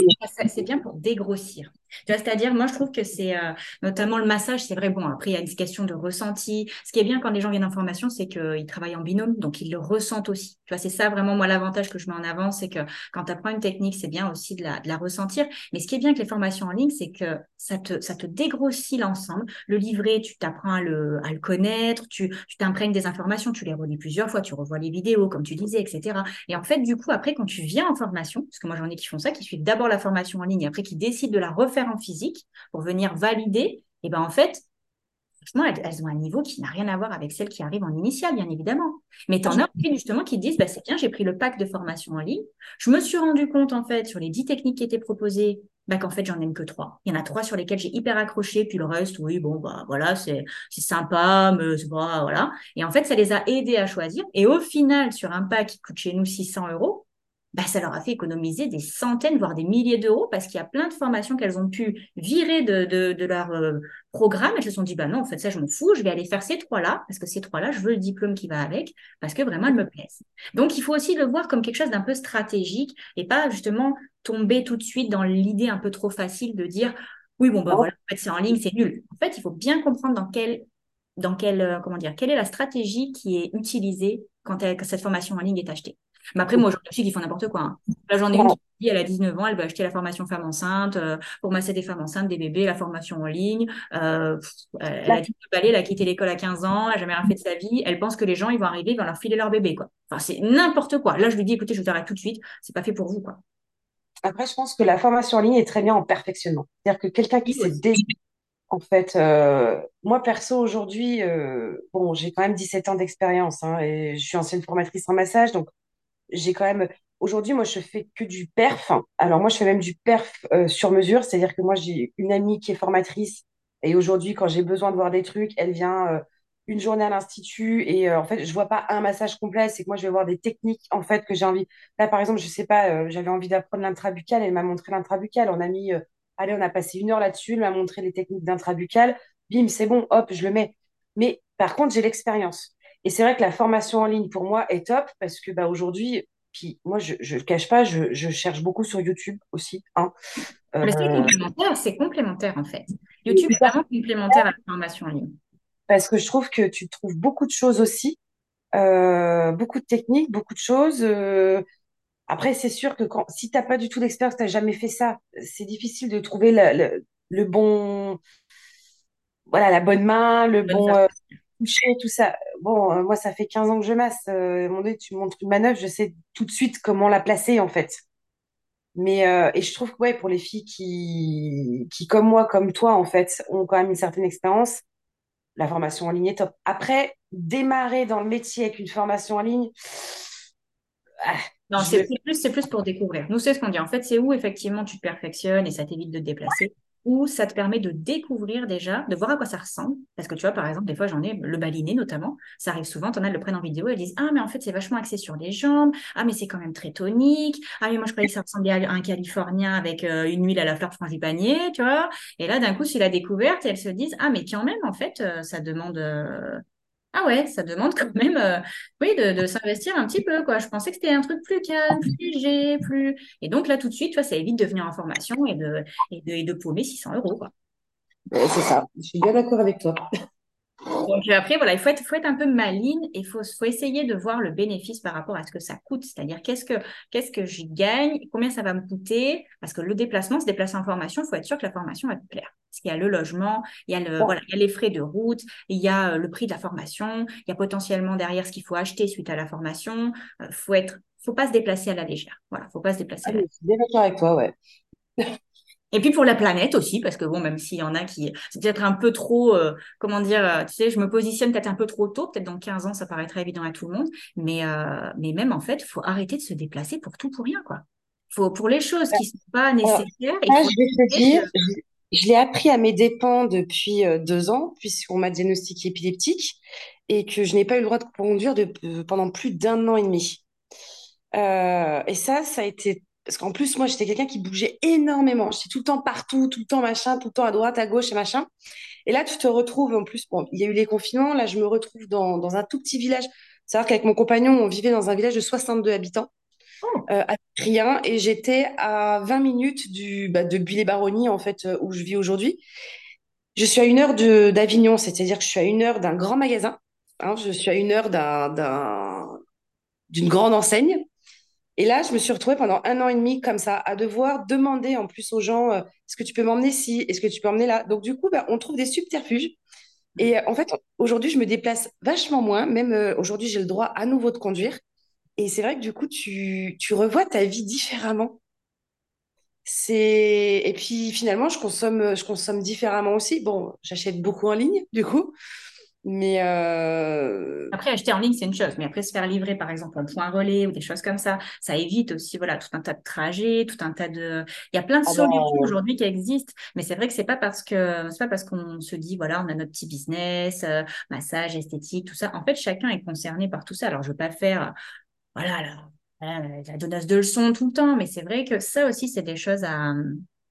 c'est bien pour dégrossir. Tu vois, c'est-à-dire, moi, je trouve que c'est euh, notamment le massage, c'est vrai. Bon, après, il y a une question de ressenti. Ce qui est bien quand les gens viennent en formation, c'est qu'ils travaillent en binôme, donc ils le ressentent aussi. Tu vois, c'est ça vraiment, moi, l'avantage que je mets en avant, c'est que quand tu apprends une technique, c'est bien aussi de la, ressentir. Mais ce qui est bien avec les formations en ligne, c'est que ça te, ça te dégrossit l'ensemble. Le livret, tu t'apprends à le, à le connaître, tu tu t'imprègnes des informations, tu les relis plusieurs fois, tu revois les vidéos, comme tu disais, etc. Et en fait, du coup, après, quand tu viens en formation, parce que moi j'en ai qui font ça, qui suivent d'abord la formation en ligne et après qui décident de la refaire en physique pour venir valider, et ben en fait, franchement, elles, ont un niveau qui n'a rien à voir avec celles qui arrivent en initiale, bien évidemment. Mais tu en as justement qui disent, bah, c'est bien, j'ai pris le pack de formation en ligne. Je me suis rendu compte, en fait, sur les 10 techniques qui étaient proposées, bah, qu'en fait, j'en aime que trois. Il y en a trois sur lesquelles j'ai hyper accroché, puis le reste, oui, bon, bah, voilà, c'est, sympa, mais pas, voilà. Et en fait, ça les a aidés à choisir. Et au final, sur un pack qui coûte chez nous 600 euros, bah, ça leur a fait économiser des centaines, voire des milliers d'euros, parce qu'il y a plein de formations qu'elles ont pu virer de, de, de leur euh, programme. Elles se sont dit, bah non, en fait, ça, je m'en fous, je vais aller faire ces trois-là, parce que ces trois-là, je veux le diplôme qui va avec, parce que vraiment, elles me plaisent. Donc, il faut aussi le voir comme quelque chose d'un peu stratégique et pas justement tomber tout de suite dans l'idée un peu trop facile de dire, oui, bon, bah voilà, en fait, c'est en ligne, c'est nul. En fait, il faut bien comprendre dans quel, dans quel, euh, comment dire, quelle est la stratégie qui est utilisée quand, elle- quand cette formation en ligne est achetée. Mais après, moi, aussi qui font n'importe quoi. hein. Là, j'en ai une qui dit, elle a 19 ans, elle va acheter la formation femme enceinte, euh, pour masser des femmes enceintes, des bébés, la formation en ligne. Euh, elle a dit de balai, elle a quitté l'école à 15 ans, elle n'a jamais rien fait de sa vie. Elle pense que les gens, ils vont arriver, ils vont leur filer leur bébé, quoi. Enfin, c'est n'importe quoi. Là, je lui dis, écoutez, je vous arrête tout de suite, c'est pas fait pour vous, quoi. après, je pense que la formation en ligne est très bien en perfectionnement. C'est-à-dire que quelqu'un qui s'est déjà En fait, euh, moi perso aujourd'hui, euh, bon, j'ai quand même 17 ans d'expérience hein, et je suis ancienne formatrice en massage, donc j'ai quand même. Aujourd'hui, moi, je fais que du perf. Alors moi, je fais même du perf euh, sur mesure, c'est-à-dire que moi, j'ai une amie qui est formatrice et aujourd'hui, quand j'ai besoin de voir des trucs, elle vient euh, une journée à l'institut et euh, en fait, je vois pas un massage complet, c'est que moi, je vais voir des techniques en fait que j'ai envie. Là, par exemple, je sais pas, j'avais envie d'apprendre l'intrabucal, elle m'a montré l'intrabucal. On a mis, allez, on a passé une heure là-dessus, elle m'a montré les techniques d'intrabucal. Bim, c'est bon, hop, je le mets. Mais par contre, j'ai l'expérience. Et c'est vrai que la formation en ligne, pour moi, est top parce que bah, aujourd'hui, puis moi, je ne le cache pas, je, je cherche beaucoup sur YouTube aussi. Hein. Euh, c'est complémentaire, c'est complémentaire, en fait. YouTube est vraiment complémentaire à la formation en ligne. parce que je trouve que tu trouves beaucoup de choses aussi, euh, beaucoup de techniques, beaucoup de choses. euh. Après, c'est sûr que quand, si tu n'as pas du tout d'expérience, tu n'as jamais fait ça, c'est difficile de trouver le, le, le bon, voilà, la bonne main, le Bonne bon euh, toucher, tout ça. Bon, euh, moi, ça fait 15 ans que je masse. Euh, mon Dieu, tu montres une manœuvre, je sais tout de suite comment la placer, en fait. Mais euh, et je trouve que ouais, pour les filles qui, qui, comme moi, comme toi, en fait, ont quand même une certaine expérience, la formation en ligne est top. Après, démarrer dans le métier avec une formation en ligne, ah, Non, je c'est plus, c'est plus pour découvrir. Nous, c'est ce qu'on dit. En fait, c'est où effectivement tu te perfectionnes et ça t'évite de te déplacer, ou ça te permet de découvrir déjà, de voir à quoi ça ressemble. Parce que tu vois, par exemple, des fois, j'en ai le baliné notamment. Ça arrive souvent, t'en as le prennent en vidéo, elles disent Ah, mais en fait, c'est vachement axé sur les jambes. Ah, mais c'est quand même très tonique. Ah, mais moi, je croyais que ça ressemblait à un Californien avec euh, une huile à la fleur frangipanier, tu vois. Et là, d'un coup, c'est la découverte et elles se disent Ah, mais quand même, en fait, euh, ça demande. euh, Ah ouais, ça demande quand même euh, oui, de, s'investir un petit peu. Je pensais que c'était un truc plus calme, plus léger, plus... Et donc là, tout de suite, tu vois, ça évite de venir en formation et de, et paumer 600 euros, quoi. C'est ça. Je suis bien d'accord avec toi. Donc euh, après, voilà, il faut être, faut être un peu maligne et il faut, faut essayer de voir le bénéfice par rapport à ce que ça coûte. C'est-à-dire, qu'est-ce que, qu'est-ce que j'y gagne, combien ça va me coûter? Parce que le déplacement, se déplacer en formation, il faut être sûr que la formation va te plaire. Parce qu'il y a le logement, il y a, le, voilà, il y a les frais de route, il y a euh, le prix de la formation, il y a potentiellement derrière ce qu'il faut acheter suite à la formation. Il euh, faut être, faut pas se déplacer à la légère. Voilà, faut pas se déplacer. Ah, je suis d'accord avec toi, ouais. Et puis pour la planète aussi, parce que bon, même s'il y en a qui, c'est peut-être un peu trop, euh, comment dire, euh, tu sais, je me positionne peut-être un peu trop tôt, peut-être dans 15 ans, ça paraîtra évident à tout le monde, mais, euh, mais même en fait, il faut arrêter de se déplacer pour tout, pour rien, quoi. Faut, pour les choses qui ne sont pas nécessaires. je vais te dire, je, l'ai appris à mes dépens depuis deux ans, puisqu'on m'a diagnostiqué épileptique et que je n'ai pas eu le droit de conduire de, pendant plus d'un an et demi. et ça, ça a été parce qu'en plus, moi, j'étais quelqu'un qui bougeait énormément. J'étais tout le temps partout, tout le temps machin, tout le temps à droite, à gauche et machin. Et là, tu te retrouves, en plus, bon, il y a eu les confinements. Là, je me retrouve dans, dans un tout petit village. C'est-à-dire qu'avec mon compagnon, on vivait dans un village de 62 habitants, oh. euh, à rien. Et j'étais à 20 minutes du, bah, de Bulle-les-Baronnies, en fait, euh, où je vis aujourd'hui. Je suis à une heure d'Avignon, c'est-à-dire que je suis à une heure d'un grand magasin. Hein, je suis à une heure d'une grande enseigne. Et là, je me suis retrouvée pendant un an et demi comme ça, à devoir demander en plus aux gens euh, est-ce que tu peux m'emmener ci Est-ce que tu peux m'emmener là? Donc, du coup, bah, on trouve des subterfuges. Et euh, en fait, aujourd'hui, je me déplace vachement moins. Même euh, aujourd'hui, j'ai le droit à nouveau de conduire. Et c'est vrai que du coup, tu, tu revois ta vie différemment. C'est et puis finalement, je consomme, je consomme différemment aussi. Bon, j'achète beaucoup en ligne, du coup. Mais euh, après, acheter en ligne, c'est une chose. Mais après, se faire livrer, par exemple, en point relais ou des choses comme ça, ça évite aussi voilà, tout un tas de trajets, tout un tas de. Il y a plein de ah bah, solutions aujourd'hui qui existent. Mais c'est vrai que c'est pas parce que c'est pas parce qu'on se dit, voilà, on a notre petit business, euh, massage, esthétique, tout ça. En fait, chacun est concerné par tout ça. Alors, je veux pas faire, voilà, la, la donneuse de leçons tout le temps. Mais c'est vrai que ça aussi, c'est des choses à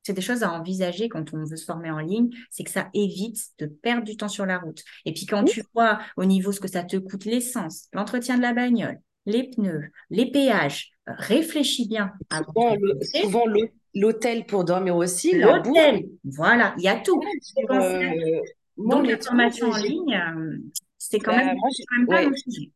c'est des choses à envisager quand on veut se former en ligne, c'est que ça évite de perdre du temps sur la route. Et puis quand tu vois au niveau ce que ça te coûte l'essence, l'entretien de la bagnole, les pneus, les péages, réfléchis bien. Souvent, l'hôtel pour dormir aussi. L'hôtel, voilà, il y a tout. Euh, Donc la formation en ligne, euh, c'est quand, bah, même, quand même pas sujet.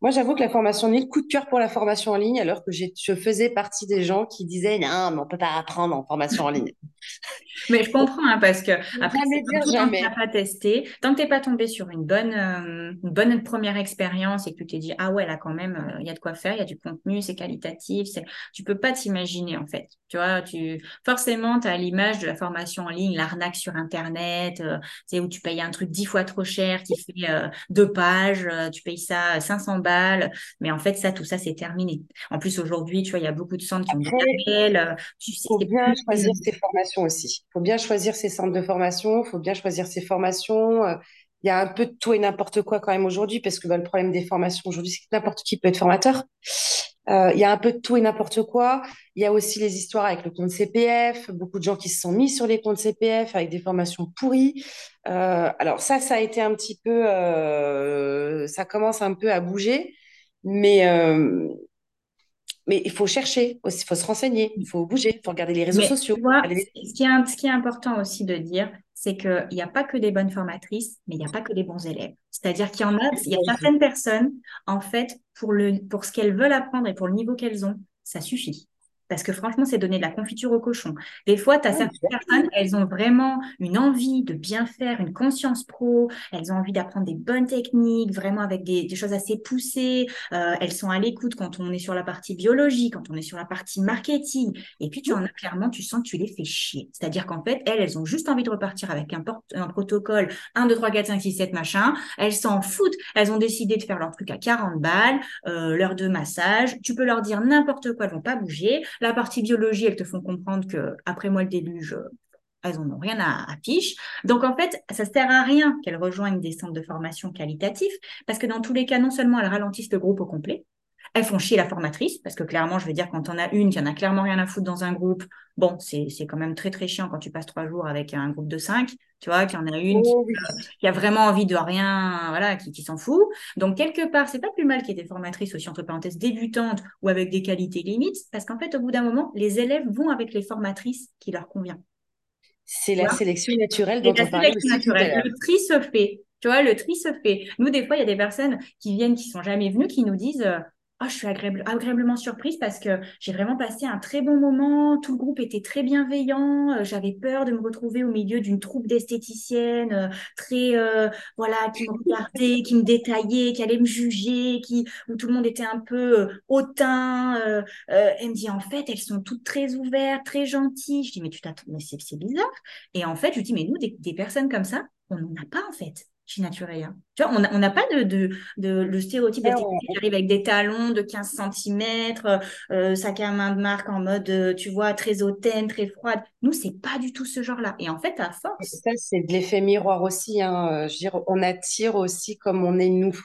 Moi, j'avoue que la formation en ligne, coup de cœur pour la formation en ligne, alors que je faisais partie des gens qui disaient non, mais on peut pas apprendre en formation en ligne. mais je comprends, hein, parce que après, tant que tu n'as pas testé, tant que tu n'es pas tombé sur une bonne, euh, une bonne première expérience et que tu t'es dit ah ouais, là quand même, euh, il y a de quoi faire, il y a du contenu, c'est qualitatif, c'est... tu peux pas t'imaginer en fait. Tu vois, tu... forcément, tu as l'image de la formation en ligne, l'arnaque sur Internet, euh, où tu payes un truc dix fois trop cher qui fait deux pages, tu payes ça 500 balles. Mais en fait, ça, tout ça, c'est terminé. En plus, aujourd'hui, tu vois, il y a beaucoup de centres qui ont des appels. Il faut bien choisir ses formations aussi. Il faut bien choisir ses centres de formation. Il faut bien choisir ses formations. Euh, il y a un peu de tout et n'importe quoi quand même aujourd'hui, parce que bah, le problème des formations aujourd'hui, c'est que n'importe qui peut être formateur. Euh, il y a un peu de tout et n'importe quoi. Il y a aussi les histoires avec le compte CPF, beaucoup de gens qui se sont mis sur les comptes CPF avec des formations pourries. Euh, alors ça, ça a été un petit peu, euh, ça commence un peu à bouger, mais mais il faut chercher il faut se renseigner, il faut bouger, il faut regarder les réseaux sociaux. ce, qui est, ce qui est important aussi de dire, c'est qu'il n'y a pas que des bonnes formatrices, mais il n'y a pas que des bons élèves. C'est-à-dire qu'il y en a, il y a certaines personnes, en fait, pour, le, pour ce qu'elles veulent apprendre et pour le niveau qu'elles ont, ça suffit. Parce que franchement, c'est donner de la confiture au cochon. Des fois, tu as certaines personnes, elles ont vraiment une envie de bien faire, une conscience pro, elles ont envie d'apprendre des bonnes techniques, vraiment avec des, choses assez poussées. Euh, elles sont à l'écoute quand on est sur la partie biologie, quand on est sur la partie marketing. Et puis, tu en as clairement, tu sens que tu les fais chier. C'est-à-dire qu'en fait, elles, elles ont juste envie de repartir avec un, un protocole 1, 2, 3, 4, 5, 6, 7, machin. Elles s'en foutent. Elles ont décidé de faire leur truc à 40 balles, euh, l'heure de massage. Tu peux leur dire n'importe quoi, elles vont pas bouger. La partie biologie, elles te font comprendre que après moi le déluge, elles n'en ont rien à, afficher. Donc en fait, ça sert à rien qu'elles rejoignent des centres de formation qualitatifs parce que dans tous les cas, non seulement elles ralentissent le groupe au complet, elles font chier la formatrice, parce que clairement, je vais dire, quand on a une qui en a clairement rien à foutre dans un groupe, bon, c'est quand même très très chiant quand tu passes trois jours avec un groupe de cinq, tu vois, qu'il y en a une qui, Oh, qui a vraiment envie de rien, voilà, qui, qui s'en fout. Donc, quelque part, c'est pas plus mal qu'il y ait des formatrices aussi, entre parenthèses, débutantes ou avec des qualités limites, parce qu'en fait, au bout d'un moment, les élèves vont avec les formatrices qui leur convient. C'est la sélection naturelle dont la on parlait naturelle. Le tri se fait. Tu vois, le tri se fait. Nous, des fois, il y a des personnes qui viennent, qui sont jamais venues, qui nous disent Ah, je suis agréable- agréablement surprise parce que j'ai vraiment passé un très bon moment. Tout le groupe était très bienveillant. Euh, J'avais peur de me retrouver au milieu d'une troupe d'esthéticiennes euh, très, euh, voilà, qui me regardaient, qui me détaillaient, qui allaient me juger, où tout le monde était un peu hautain. elle me dit En fait, elles sont toutes très ouvertes, très gentilles. Je dis Mais tu t'attends, mais c'est bizarre. Et en fait, je dis, mais nous, des personnes comme ça, on n'en a pas en fait chez Natureia. Tu vois, on n'a pas de, de, de- le stéréotype Ouais, d'esthétique on- qui arrive avec des talons de 15 cm, sac à main de marque en mode, euh, tu vois, très hautaine, très froide. Nous, c'est pas du tout ce genre-là. Et en fait, à force, ça, c'est de l'effet miroir aussi. Hein. Euh, Je veux dire, on attire aussi comme on est nous.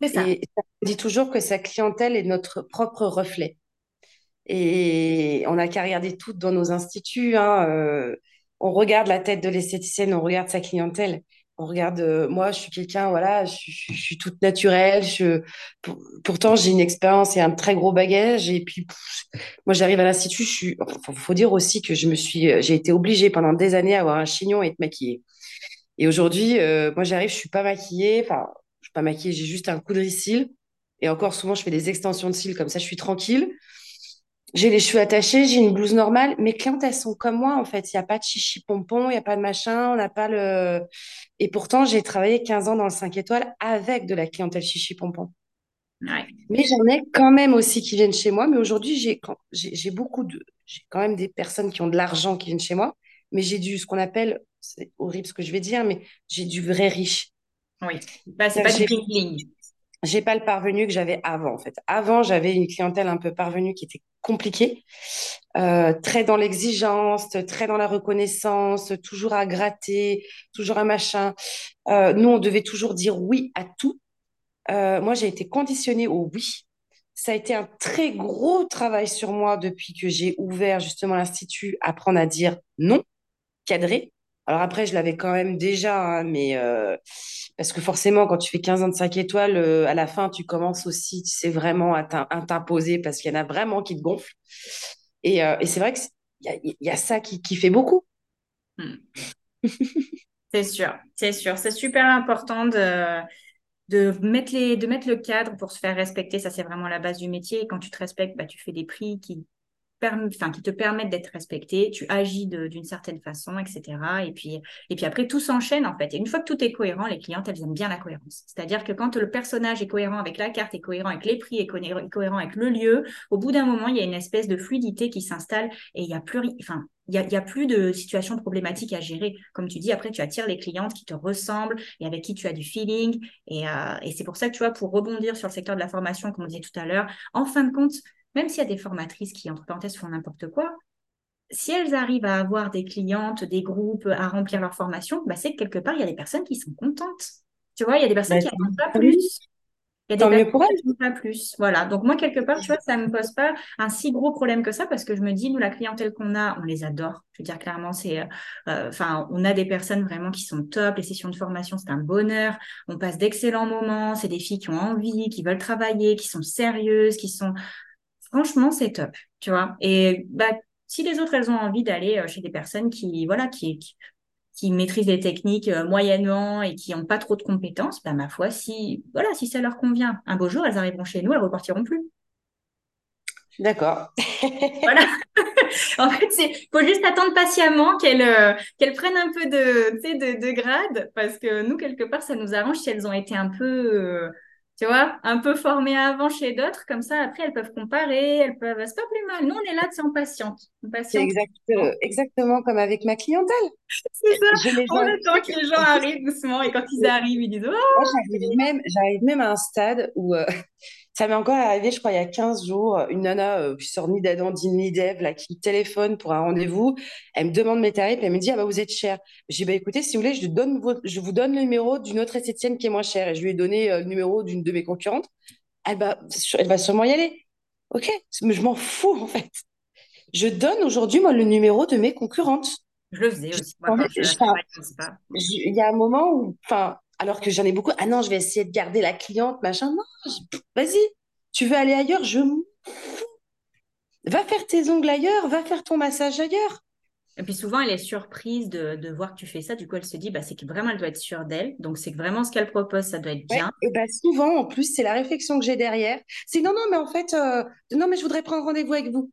c'est ça. Et ça dit toujours que sa clientèle est notre propre reflet. Et on n'a qu'à regarder toutes dans nos instituts. hein, euh, on regarde la tête de l'esthéticienne, on regarde sa clientèle. On regarde, euh, moi, je suis quelqu'un, voilà, je, suis toute naturelle. Je, pour- pourtant, j'ai une expérience et un très gros bagage. Et puis, moi, j'arrive à l'institut, je suis, faut, dire aussi que je me suis, j'ai été obligée pendant des années à avoir un chignon et être maquillée. Et aujourd'hui, euh, moi, j'arrive, je suis pas maquillée. Enfin, je suis pas maquillée, j'ai juste un coup de cils. Et encore, souvent, je fais des extensions de cils, comme ça, je suis tranquille. J'ai les cheveux attachés, j'ai une blouse normale. Mes clientes, elles sont comme moi, en fait. Il n'y a pas de chichi pompon, il n'y a pas de machin, on n'a pas le. Et pourtant, j'ai travaillé 15 ans dans le 5 étoiles avec de la clientèle chichi pompon. Ouais. Mais j'en ai quand même aussi qui viennent chez moi. Mais aujourd'hui, j'ai quand- j'ai beaucoup de. J'ai quand même des personnes qui ont de l'argent qui viennent chez moi. Mais j'ai du, ce qu'on appelle, c'est horrible ce que je vais dire, mais j'ai du vrai riche. Oui. Bah, c'est pas du que J'ai pas le parvenu que j'avais avant, en fait. Avant, j'avais une clientèle un peu parvenue qui était compliquée, euh, très dans l'exigence, très dans la reconnaissance, toujours à gratter, toujours à machin. Euh, nous, on devait toujours dire oui à tout. Euh, moi, j'ai été conditionnée au oui. Ça a été un très gros travail sur moi depuis que j'ai ouvert justement l'Institut, apprendre à dire non, cadré. Alors après, je l'avais quand même déjà, hein, mais parce que forcément, quand tu fais 15 ans de 5 étoiles, euh, à la fin, tu commences aussi, tu sais, vraiment à t'im- à t'imposer parce qu'il y en a vraiment qui te gonflent. Et, euh, c'est vrai qu'il y a, il y a ça qui, fait beaucoup. Hmm. C'est sûr, c'est sûr. C'est super important de, mettre le cadre pour se faire respecter. Ça, c'est vraiment la base du métier. Et quand tu te respectes, bah, tu fais des prix qui, qui te permettent d'être respecté. Tu agis d'une certaine façon, etc. Et puis, et puis après, tout s'enchaîne, en fait. Et une fois que tout est cohérent, les clientes, elles aiment bien la cohérence. C'est-à-dire que quand le personnage est cohérent avec la carte, est cohérent avec les prix, est co- est cohérent avec le lieu, au bout d'un moment, il y a une espèce de fluidité qui s'installe et il y a plus, enfin, il a, plus de situations problématiques à gérer. Comme tu dis, après, tu attires les clientes qui te ressemblent et avec qui tu as du feeling. Et, euh, et c'est pour ça que, tu vois, pour rebondir sur le secteur de la formation, comme on disait tout à l'heure, en fin de compte, même s'il y a des formatrices qui, entre parenthèses, font n'importe quoi, si elles arrivent à avoir des clientes, des groupes, à remplir leur formation, bah, c'est que quelque part, il y a des personnes qui sont contentes. Tu vois, il y a des personnes Bah, qui n'attendent pas plus. Il y a des mieux personnes qui elle. n'attendent pas plus. Voilà. Donc, moi, quelque part, tu vois, ça ne me pose pas un si gros problème que ça parce que je me dis, nous, la clientèle qu'on a, on les adore. Je veux dire, clairement, c'est, euh, euh, enfin, on a des personnes vraiment qui sont top. Les sessions de formation, c'est un bonheur. On passe d'excellents moments. C'est des filles qui ont envie, qui veulent travailler, qui sont sérieuses, qui sont, Franchement, c'est top, tu vois. Et bah, si les autres, elles ont envie d'aller euh, chez des personnes qui, voilà, qui, qui, qui maîtrisent les techniques euh, moyennement et qui n'ont pas trop de compétences, bah, ma foi, si, voilà, si ça leur convient, un beau jour, elles arriveront chez nous, elles repartiront plus. D'accord. Voilà. En fait, c'est, faut juste attendre patiemment qu'elles euh, prennent un peu de, de, de grade parce que nous, quelque part, ça nous arrange si elles ont été un peu, euh, tu vois, un peu formées avant chez d'autres. Comme ça, après, elles peuvent comparer, elles peuvent, c'est pas plus mal. Nous, on est là, c'est en patiente. C'est exact, euh, exactement comme avec ma clientèle. C'est ça. Je les On attend que les gens arrivent doucement et quand ils arrivent, ils disent Oh, Moi, j'arrive même, à un stade où euh, ça m'est encore arrivé, je crois, il y a 15 jours, une nana euh, qui sort ni d'Adam, ni d'Ève, là, qui me téléphone pour un rendez-vous. Elle me demande mes tarifs, elle me dit, ah bah vous êtes cher. J'ai dit, bah écoutez, si vous voulez, je, donne vo- je vous donne le numéro d'une autre esthéticienne qui est moins chère. Et je lui ai donné euh, le numéro d'une de mes concurrentes. elle elle va sûrement y aller. Ok, mais je m'en fous en fait. Je donne aujourd'hui, moi, le numéro de mes concurrentes. Je le faisais aussi. Il y a un moment où, enfin, alors que j'en ai beaucoup, ah non, je vais essayer de garder la cliente, machin. Non, vas-y, tu veux aller ailleurs, je m'en fous. Va faire tes ongles ailleurs, va faire ton massage ailleurs. Et puis souvent, elle est surprise de, de, voir que tu fais ça. Du coup, elle se dit, bah, c'est que vraiment, elle doit être sûre d'elle. Donc, c'est que vraiment ce qu'elle propose, ça doit être bien. et bah, souvent, en plus, c'est la réflexion que j'ai derrière. C'est non, non, mais en fait, euh, non, mais je voudrais prendre rendez-vous avec vous.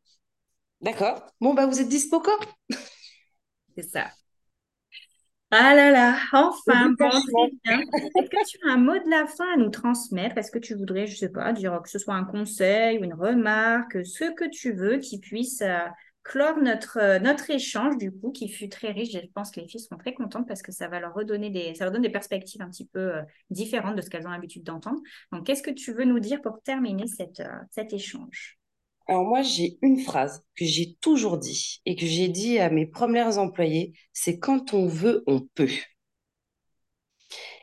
D'accord. Bon, bah, vous êtes dispo quand? C'est ça. Ah là là, enfin, bon, Est-ce que tu as un mot de la fin à nous transmettre? Est-ce que tu voudrais, je ne sais pas, dire que ce soit un conseil ou une remarque, ce que tu veux qui puisse euh, clore notre, euh, notre échange, du coup, qui fut très riche. Je pense que les filles seront très contentes parce que ça va leur redonner des, ça leur donne des perspectives un petit peu euh, différentes de ce qu'elles ont l'habitude d'entendre. Donc, qu'est-ce que tu veux nous dire pour terminer cette, euh, cet échange? Alors moi, j'ai une phrase que j'ai toujours dit et que j'ai dit à mes premières employés, c'est quand on veut, on peut.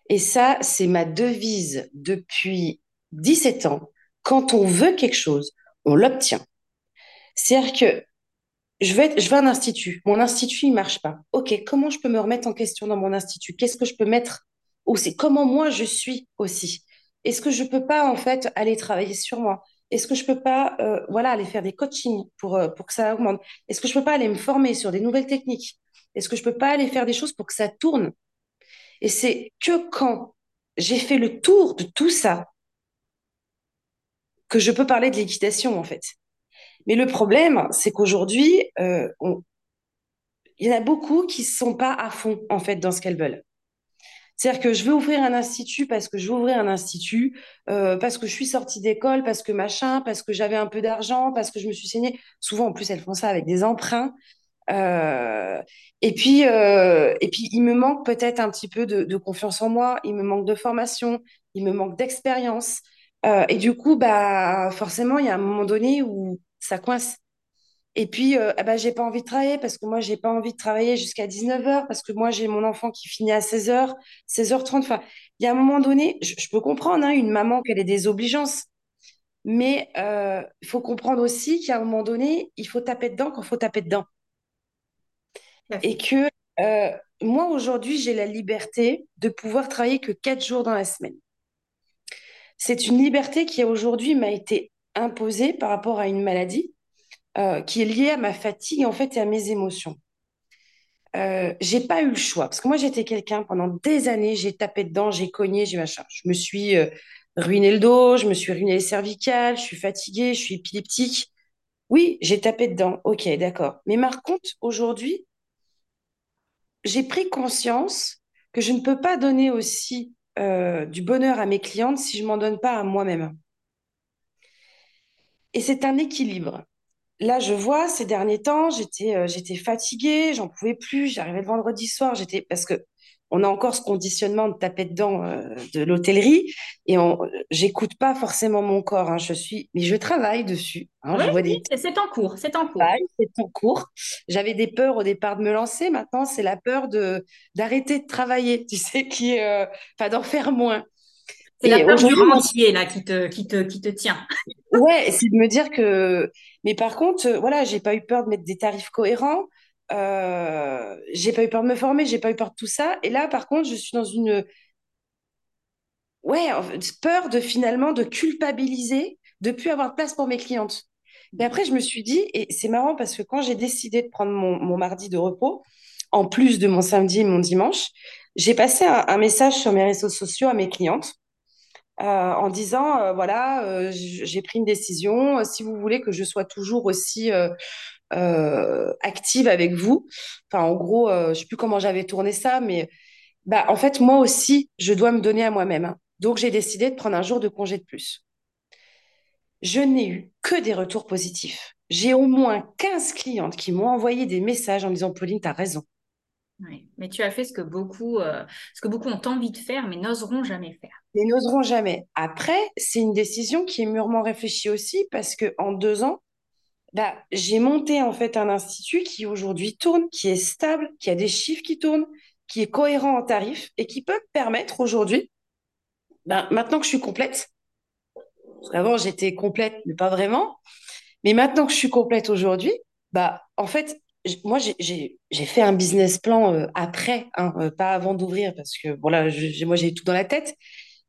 Et ça, c'est ma devise depuis 17 ans. Quand on veut quelque chose, on l'obtient. C'est-à-dire que je vais, je vais à un institut. Mon institut, il marche pas. OK, comment je peux me remettre en question dans mon institut? Qu'est-ce que je peux mettre? Aussi Comment moi, je suis aussi? Est-ce que je peux pas, en fait, aller travailler sur moi? Est-ce que je peux pas, euh, voilà, aller faire des coachings pour, euh, pour que ça augmente? Est-ce que je peux pas aller me former sur des nouvelles techniques? Est-ce que je peux pas aller faire des choses pour que ça tourne? Et c'est que quand j'ai fait le tour de tout ça que je peux parler de l'équitation, en fait. Mais le problème, c'est qu'aujourd'hui, euh, il y en a beaucoup qui ne sont pas à fond, en fait, dans ce qu'elles veulent. C'est-à-dire que je veux ouvrir un institut parce que je veux ouvrir un institut, euh, parce que je suis sortie d'école, parce que machin, parce que j'avais un peu d'argent, parce que je me suis saignée. Souvent, en plus, elles font ça avec des emprunts. Euh, et puis, et puis, il me manque peut-être un petit peu de, de, confiance en moi. Il me manque de formation. Il me manque d'expérience. et du coup, bah, forcément, il y a un moment donné où ça coince. Et puis, euh, ah bah, j'ai pas envie de travailler parce que moi, j'ai pas envie de travailler jusqu'à 19h parce que moi, j'ai mon enfant qui finit à 16h, 16h30. Enfin, il y a un moment donné, je, peux comprendre, hein, une maman qu'elle ait des obligeances. Mais il euh, faut comprendre aussi qu'à un moment donné, il faut taper dedans quand il faut taper dedans. Et que euh, moi, aujourd'hui, j'ai la liberté de pouvoir travailler que quatre jours dans la semaine. C'est une liberté qui, aujourd'hui, m'a été imposée par rapport à une maladie euh, qui est liée à ma fatigue en fait et à mes émotions. Euh, j'ai pas eu le choix parce que moi j'étais quelqu'un pendant des années, j'ai tapé dedans, j'ai cogné, j'ai machin. Je me suis euh, ruiné le dos, je me suis ruiné les cervicales, je suis fatiguée, je suis épileptique. Oui, j'ai tapé dedans. Ok, d'accord. Mais par contre, aujourd'hui, j'ai pris conscience que je ne peux pas donner aussi euh, du bonheur à mes clientes si je m'en donne pas à moi-même. Et c'est un équilibre. Là, je vois ces derniers temps, j'étais euh, j'étais fatiguée, j'en pouvais plus. J'arrivais le vendredi soir, j'étais parce que on a encore ce conditionnement de taper dedans euh, de l'hôtellerie et on j'écoute pas forcément mon corps. Hein, je suis, mais je travaille dessus. Hein, C'est en cours, c'est en cours. C'est en cours. J'avais des peurs au départ de me lancer. Maintenant, c'est la peur de d'arrêter de travailler. Tu sais qui, euh, enfin d'en faire moins. C'est la peur du rentier là qui te, qui te, qui te tient. ouais, c'est de me dire que. Mais par contre, euh, voilà, j'ai pas eu peur de mettre des tarifs cohérents. Euh, j'ai pas eu peur de me former, j'ai pas eu peur de tout ça. Et là, par contre, je suis dans une. Ouais, peur de finalement de culpabiliser, de plus avoir de place pour mes clientes. Mais après, je me suis dit, et c'est marrant parce que quand j'ai décidé de prendre mon, mon, mardi de repos, en plus de mon samedi et mon dimanche, j'ai passé un message sur mes réseaux sociaux à mes clientes en disant euh, voilà, euh, j'ai pris une décision. Si vous voulez que je sois toujours aussi active avec vous, enfin en gros, je sais plus comment j'avais tourné ça, mais bah en fait moi aussi, je dois me donner à moi-même. Hein. Donc j'ai décidé de prendre un jour de congé de plus. Je n'ai eu que des retours positifs. J'ai au moins 15 clientes qui m'ont envoyé des messages en disant Pauline, tu as raison. Oui, mais tu as fait ce que beaucoup, ce que beaucoup ont envie de faire, mais n'oseront jamais faire mais n'oseront jamais. Après, c'est une décision qui est mûrement réfléchie aussi parce que en deux ans, bah, j'ai monté en fait un institut qui aujourd'hui tourne, qui est stable, qui a des chiffres qui tournent, qui est cohérent en tarifs et qui peut me permettre aujourd'hui, bah, maintenant que je suis complète, Avant, j'étais complète, mais pas vraiment. Mais maintenant que je suis complète aujourd'hui, bah, en fait, moi, j'ai fait un business plan euh, après, hein, euh, pas avant d'ouvrir, parce que voilà, moi, j'ai tout dans la tête.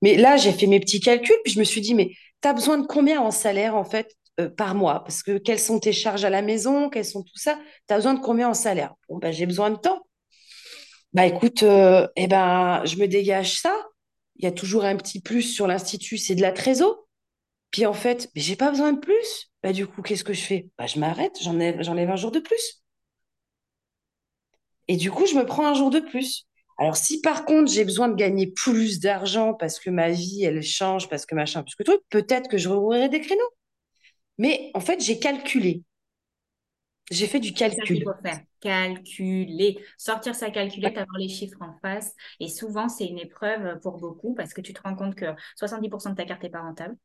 Mais là, j'ai fait mes petits calculs, puis je me suis dit, mais tu as besoin de combien en salaire, en fait, euh, par mois? Parce que quelles sont tes charges à la maison? Quelles sont tout ça? Tu as besoin de combien en salaire? Bon, bah, j'ai besoin de temps. Bah, écoute, euh, eh ben, je me dégage ça. Il y a toujours un petit plus sur l'institut, c'est de la trésor. Puis en fait, mais j'ai pas besoin de plus. Bah, du coup, qu'est-ce que je fais? Bah, je m'arrête, j'enlève, j'enlève un jour de plus. Et du coup, je me prends un jour de plus. Alors, si par contre, j'ai besoin de gagner plus d'argent parce que ma vie, elle change, parce que machin, plus que truc, peut-être que je rouvrirai des créneaux. Mais en fait, j'ai calculé. J'ai fait du ça calcul. faut faire. Calculer. Sortir sa calculette, avoir les chiffres en face. Et souvent, c'est une épreuve pour beaucoup parce que tu te rends compte que 70% de ta carte n'est pas rentable.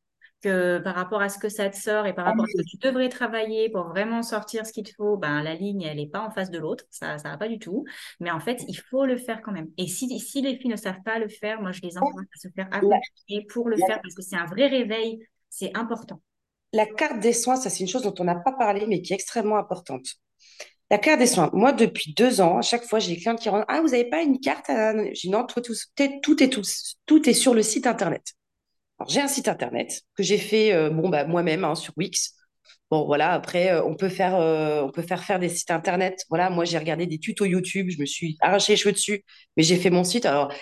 Que par rapport à ce que ça te sort et par Ah rapport à ce que tu devrais travailler pour vraiment sortir ce qu'il te faut, ben, la ligne, elle n'est pas en face de l'autre. Ça ça va pas du tout. Mais en fait, il faut le faire quand même. Et si, si les filles ne savent pas le faire, moi, je les encourage à se faire accompagner pour le faire parce que c'est un vrai réveil. C'est important. la carte des soins, ça, c'est une chose dont on n'a pas parlé, mais qui est extrêmement importante. La carte des soins. Moi, depuis deux ans, à chaque fois, j'ai des clients qui rentrent. Ah, vous n'avez pas une carte à... Je dis non, tout, tout, tout est, tout est sur le site internet. J'ai un site internet que j'ai fait euh, bon, bah, moi-même hein, sur Wix. Bon, voilà, après, euh, on peut faire, euh, on peut faire faire des sites internet. Voilà, moi, j'ai regardé des tutos YouTube, je me suis arraché les cheveux dessus, mais j'ai fait mon site. Alors,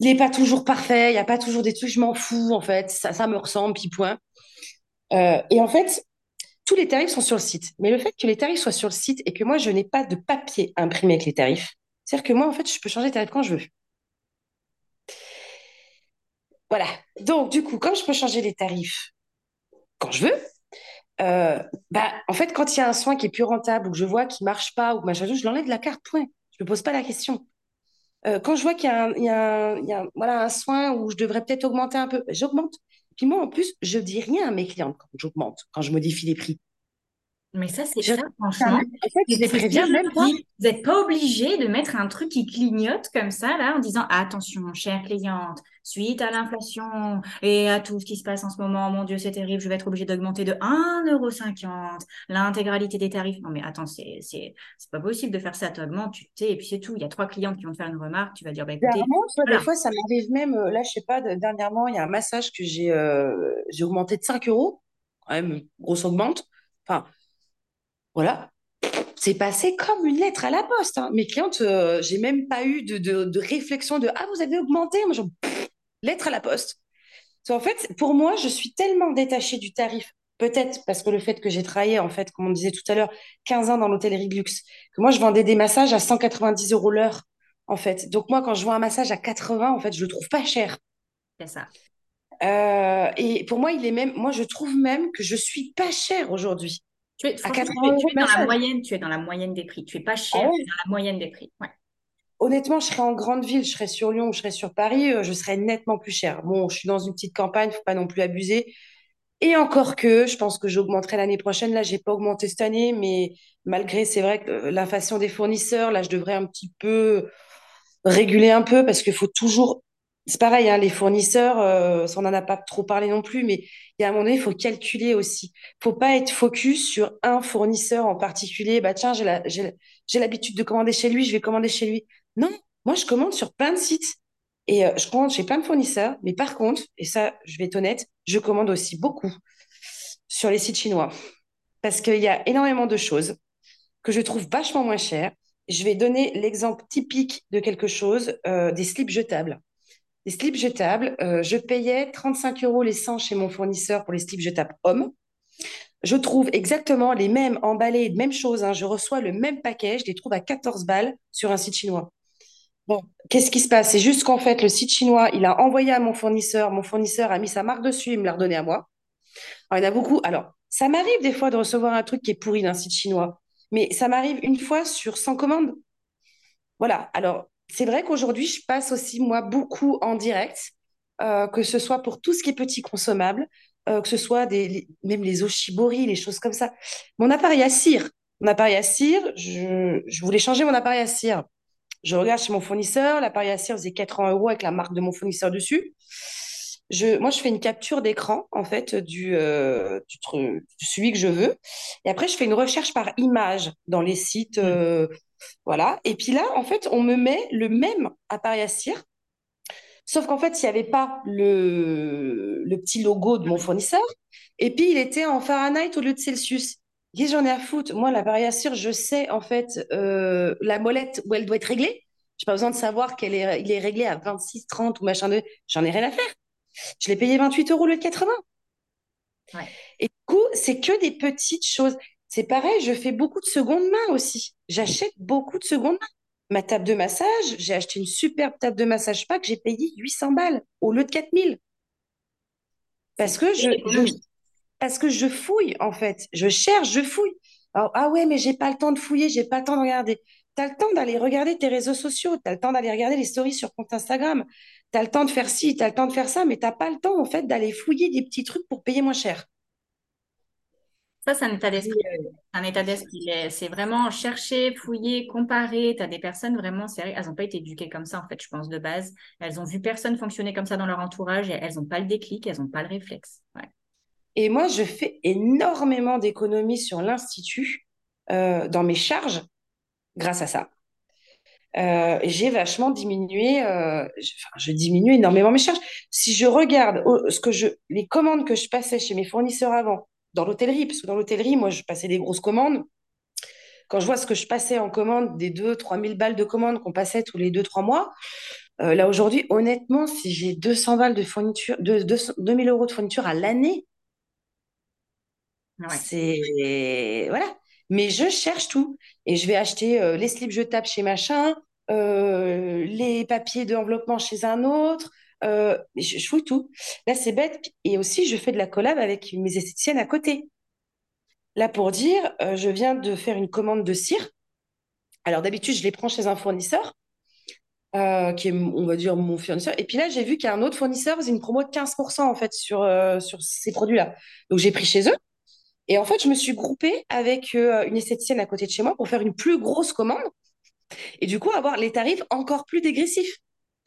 il n'est pas toujours parfait, il n'y a pas toujours des trucs, je m'en fous, en fait, ça, ça me ressemble, puis point. Et en fait, tous les tarifs sont sur le site. Mais le fait que les tarifs soient sur le site et que moi, je n'ai pas de papier imprimé avec les tarifs, c'est-à-dire que moi, en fait, je peux changer de tarif quand je veux. Voilà. Donc, du coup, comme je peux changer les tarifs quand je veux, euh, bah, en fait, quand il y a un soin qui est plus rentable ou que je vois qu'il marche pas ou machin, je l'enlève de la carte, point. Je me pose pas la question. Euh, quand je vois qu'il y a, un, soin où je devrais peut-être augmenter un peu, bah, j'augmente. Puis moi, en plus, je dis rien à mes clientes quand j'augmente, quand je modifie les prix. Mais ça, c'est ça, franchement. en fait, je les préviens même pas. Vous n'êtes pas obligé de mettre un truc qui clignote comme ça, là, en disant Attention, chère cliente, suite à l'inflation et à tout ce qui se passe en ce moment, mon Dieu, c'est terrible, je vais être obligée d'augmenter de 1,50€ l'intégralité des tarifs. Non, mais attends, c'est c'est c'est pas possible de faire ça. Tu augmentes, tu t'es, et puis c'est tout. Il y a trois clientes qui vont te faire une remarque, tu vas dire Bah écoutez, vois, des fois, ça m'arrive même, euh, là, je sais pas, de- dernièrement, il y a un massage que j'ai euh, j'ai augmenté de 5 euros, quand même, grosse augmente. Enfin, voilà, c'est passé comme une lettre à la poste. hein. Mes clientes, euh, j'ai même pas eu de, de, de réflexion de Ah, vous avez augmenté? Moi, genre, pff, lettre à la poste. Qu'en fait, pour moi, je suis tellement détachée du tarif. Peut-être parce que le fait que j'ai travaillé, en fait, comme on disait tout à l'heure, 15 ans dans l'hôtellerie de luxe, que moi, je vendais des massages à 190 euros l'heure, en fait. Donc, moi, quand je vois un massage à 80, en fait, je le trouve pas cher. C'est ça. Euh, et pour moi, il est même, moi, je trouve même que je suis pas chère aujourd'hui. Tu es, À tu 80 es, dans la moyenne, tu es dans la moyenne des prix. Tu es pas Ah cher, tu es dans la moyenne des prix. Ouais. Honnêtement, je serais en grande ville, je serais sur Lyon ou je serais sur Paris, euh, je serais nettement plus cher. Bon, je suis dans une petite campagne, faut pas non plus abuser. Et encore que, je pense que j'augmenterai l'année prochaine. Là, j'ai pas augmenté cette année, mais malgré, c'est vrai que euh, l'inflation des fournisseurs, là, je devrais un petit peu réguler un peu parce qu'il faut toujours. C'est pareil, hein, les fournisseurs, euh, on n'en a pas trop parlé non plus, mais il y a un moment donné, il faut calculer aussi. faut pas être focus sur un fournisseur en particulier. Bah tiens, j'ai l'habitude de commander chez lui, je vais commander chez lui. Non, moi, je commande sur plein de sites. Et euh, je commande chez plein de fournisseurs. Mais par contre, et ça, je vais être honnête, je commande aussi beaucoup sur les sites chinois. Parce qu'il y a énormément de choses que je trouve vachement moins chères. Je vais donner l'exemple typique de quelque chose, euh, des slips jetables. Les slips jetables, euh, je payais 35 euros les 100 chez mon fournisseur pour les slips jetables hommes. Je trouve exactement les mêmes emballés, même chose. hein. je reçois le même paquet, je les trouve à 14 balles sur un site chinois. Bon, qu'est-ce qui se passe? C'est juste qu'en fait, le site chinois, il a envoyé à mon fournisseur, mon fournisseur a mis sa marque dessus, il me l'a redonné à moi. Alors, il y en a beaucoup. Alors, ça m'arrive des fois de recevoir un truc qui est pourri d'un site chinois, mais ça m'arrive une fois sur 100 commandes. Voilà. Alors, c'est vrai qu'aujourd'hui, je passe aussi, moi, beaucoup en direct, euh, que ce soit pour tout ce qui est petit consommable, euh, que ce soit des, les- même les oshibori, les choses comme ça. Mon appareil à cire, mon appareil à cire, je, je voulais changer mon appareil à cire. Je regarde chez mon fournisseur, l'appareil à cire faisait 80 euros avec la marque de mon fournisseur dessus. je, moi, je fais une capture d'écran, en fait, du, euh, du, celui que je veux. Et après, je fais une recherche par image dans les sites. Mm. Voilà. Et puis là, en fait, on me met le même appareil à cire, sauf qu'en fait, il n'y avait pas le, le petit logo de mon fournisseur. Et puis, il était en Fahrenheit au lieu de Celsius. Que j'en ai à foutre? Moi, l'appareil à cire, je sais, en fait, euh, la molette où elle doit être réglée. J'ai pas besoin de savoir qu'elle est, il est réglé à 26, 30 ou machin de... J'en ai rien à faire. Je l'ai payé 28 euros au lieu de 80. Ouais. Et du coup, c'est que des petites choses. C'est pareil, je fais beaucoup de seconde main aussi. J'achète beaucoup de seconde main. Ma table de massage, j'ai acheté une superbe table de massage pas que j'ai payé 800 balles au lieu de 4000. C'est Parce que je, parce que je fouille, en fait. Je cherche, je fouille. Ah ouais, mais j'ai pas le temps de fouiller, j'ai pas le temps de regarder. Tu as le temps d'aller regarder tes réseaux sociaux, tu as le temps d'aller regarder les stories sur compte Instagram, tu as le temps de faire ci, tu as le temps de faire ça, mais t'as pas le temps, en fait, d'aller fouiller des petits trucs pour payer moins cher. Ça, c'est un état d'esprit. euh, Un état d'esprit. C'est vraiment chercher, fouiller, comparer. Tu as des personnes vraiment sérieuses. Elles n'ont pas été éduquées comme ça, en fait, je pense, de base. Elles ont vu personne fonctionner comme ça dans leur entourage et elles n'ont pas le déclic, elles n'ont pas le réflexe. Ouais. et moi, je fais énormément d'économies sur l'Institut euh, dans mes charges grâce à ça. Euh, j'ai vachement diminué, euh, je, enfin, je diminue énormément mes charges. Si je regarde oh, ce que je, les commandes que je passais chez mes fournisseurs avant, dans l'hôtellerie, parce que dans l'hôtellerie, moi, je passais des grosses commandes. Quand je vois ce que je passais en commande, des 2 trois mille balles de commandes qu'on passait tous les deux trois mois, euh, là aujourd'hui, honnêtement, si j'ai 200 balles de fourniture, de, 200 2000 euros de fourniture à l'année, Ouais. c'est voilà. Mais je cherche tout et je vais acheter euh, les slips jetables chez machin, euh, les papiers de enveloppement chez un autre. Euh, je, je fouille tout. Là, c'est bête. Et aussi, je fais de la collab avec mes esthéticiennes à côté. Là, pour dire, euh, je viens de faire une commande de cire. Alors, d'habitude, je les prends chez un fournisseur, euh, qui est, on va dire, mon fournisseur. Et puis là, j'ai vu qu'il y a un autre fournisseur, c'est une promo de 15% en fait sur, sur ces produits-là. Donc, j'ai pris chez eux. Et en fait, je me suis groupée avec une esthéticienne à côté de chez moi pour faire une plus grosse commande et du coup avoir les tarifs encore plus dégressifs.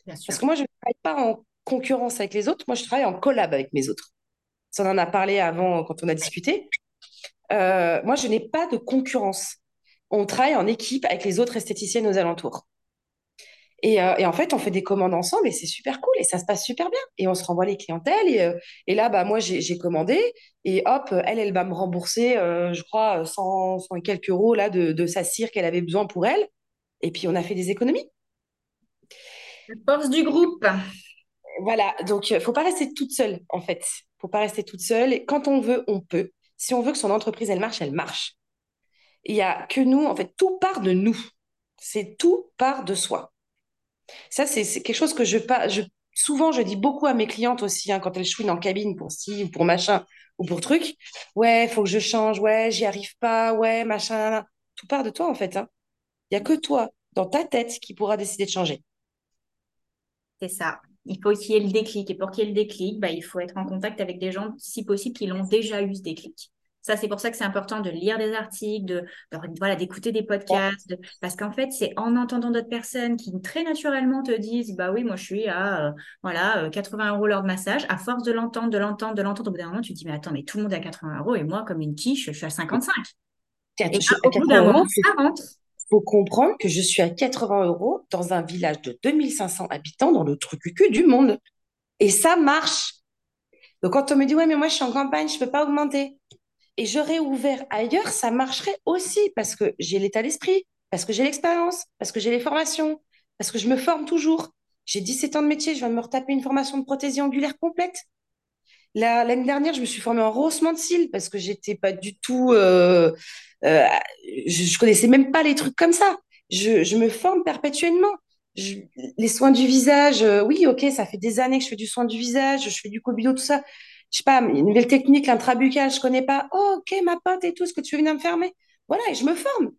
Bien Parce que moi, je ne travaille pas en concurrence avec les autres, moi, je travaille en collab avec mes autres. Ça, on en a parlé avant quand on a discuté. Euh, moi, je n'ai pas de concurrence. On travaille en équipe avec les autres esthéticiennes aux alentours. Et, euh, et en fait, on fait des commandes ensemble et c'est super cool et ça se passe super bien. Et on se renvoie les clientèles. Et, euh, et là, bah, moi, j'ai commandé et hop, elle, elle va me rembourser, euh, je crois, 100, 100 et quelques euros là, de, de sa cire qu'elle avait besoin pour elle. Et puis, on a fait des économies. Force du groupe. Voilà, donc il faut pas rester toute seule, en fait. faut pas rester toute seule. Et quand on veut, on peut. Si on veut que son entreprise, elle marche, elle marche. Il y a que nous, en fait, tout part de nous. C'est tout part de soi. Ça, c'est quelque chose que je, je souvent je dis beaucoup à mes clientes aussi hein, quand elles chouinent en cabine pour ci ou pour machin ou pour truc. Ouais, faut que je change. Ouais, j'y arrive pas. Ouais, machin. Tout part de toi en fait. hein. Il y a que toi dans ta tête qui pourra décider de changer. C'est ça. Il faut qu'il y ait le déclic. Et pour qu'il y ait le déclic, bah, il faut être en contact avec des gens, si possible, qui l'ont déjà eu ce déclic. Ça, c'est pour ça que c'est important de lire des articles, de, de- voilà, d'écouter des podcasts, de- parce qu'en fait, c'est en entendant d'autres personnes qui très naturellement te disent, bah oui, moi, je suis à, euh, voilà, euh, 80 euros l'heure de massage. À force de l'entendre, de l'entendre, de l'entendre, au bout d'un moment, tu te dis, mais attends, mais tout le monde est à 80 euros et moi, comme une quiche, je suis à 55. Et À au bout d'un 80 moment, ça rentre. Faut comprendre que je suis à 80 euros dans un village de 2500 habitants dans le truc cul du monde. Et ça marche. Donc quand on me dit, ouais, mais moi je suis en campagne, je peux pas augmenter. Et j'aurais ouvert ailleurs, ça marcherait aussi parce que j'ai l'état d'esprit, parce que j'ai l'expérience, parce que j'ai les formations, parce que je me forme toujours. J'ai 17 ans de métier, je viens de me retaper une formation de prothésie angulaire complète. La- L'année dernière, je me suis formée en rehaussement de cils parce que j'étais pas du tout, euh, euh, je, connaissais même pas les trucs comme ça. Je, me forme perpétuellement. Je- les soins du visage, euh, oui, ok, ça fait des années que je fais du soin du visage, je fais du Kobudo, tout ça. Je sais pas, une nouvelle technique, l'intrabuccal, je connais pas. Oh, ok, ma pote et tout, est-ce que tu veux venir me fermer? Voilà, et je me forme.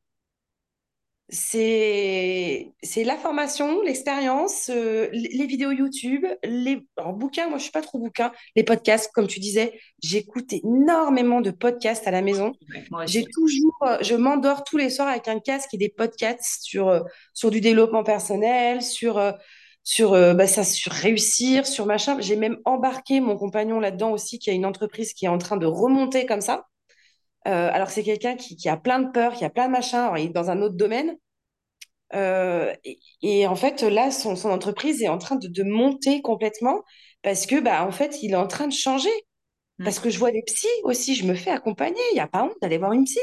C'est c'est la formation, l'expérience, euh, les vidéos YouTube, les bouquins, moi je suis pas trop bouquin, les podcasts, comme tu disais, j'écoute énormément de podcasts à la maison. Ouais, J'ai toujours, euh, je m'endors tous les soirs avec un casque et des podcasts sur, euh, sur du développement personnel, sur, euh, sur, bah, ça, sur réussir, sur machin. J'ai même embarqué mon compagnon là-dedans aussi, qui a une entreprise qui est en train de remonter comme ça. Euh, alors c'est quelqu'un qui, qui, a plein de peur, qui a plein de machins, alors, il est dans un autre domaine. Euh, et, et, en fait, là, son, son, entreprise est en train de, de, monter complètement parce que, bah, en fait, il est en train de changer. Parce que je vois des psys aussi, je me fais accompagner. Il n'y a pas honte d'aller voir une psy.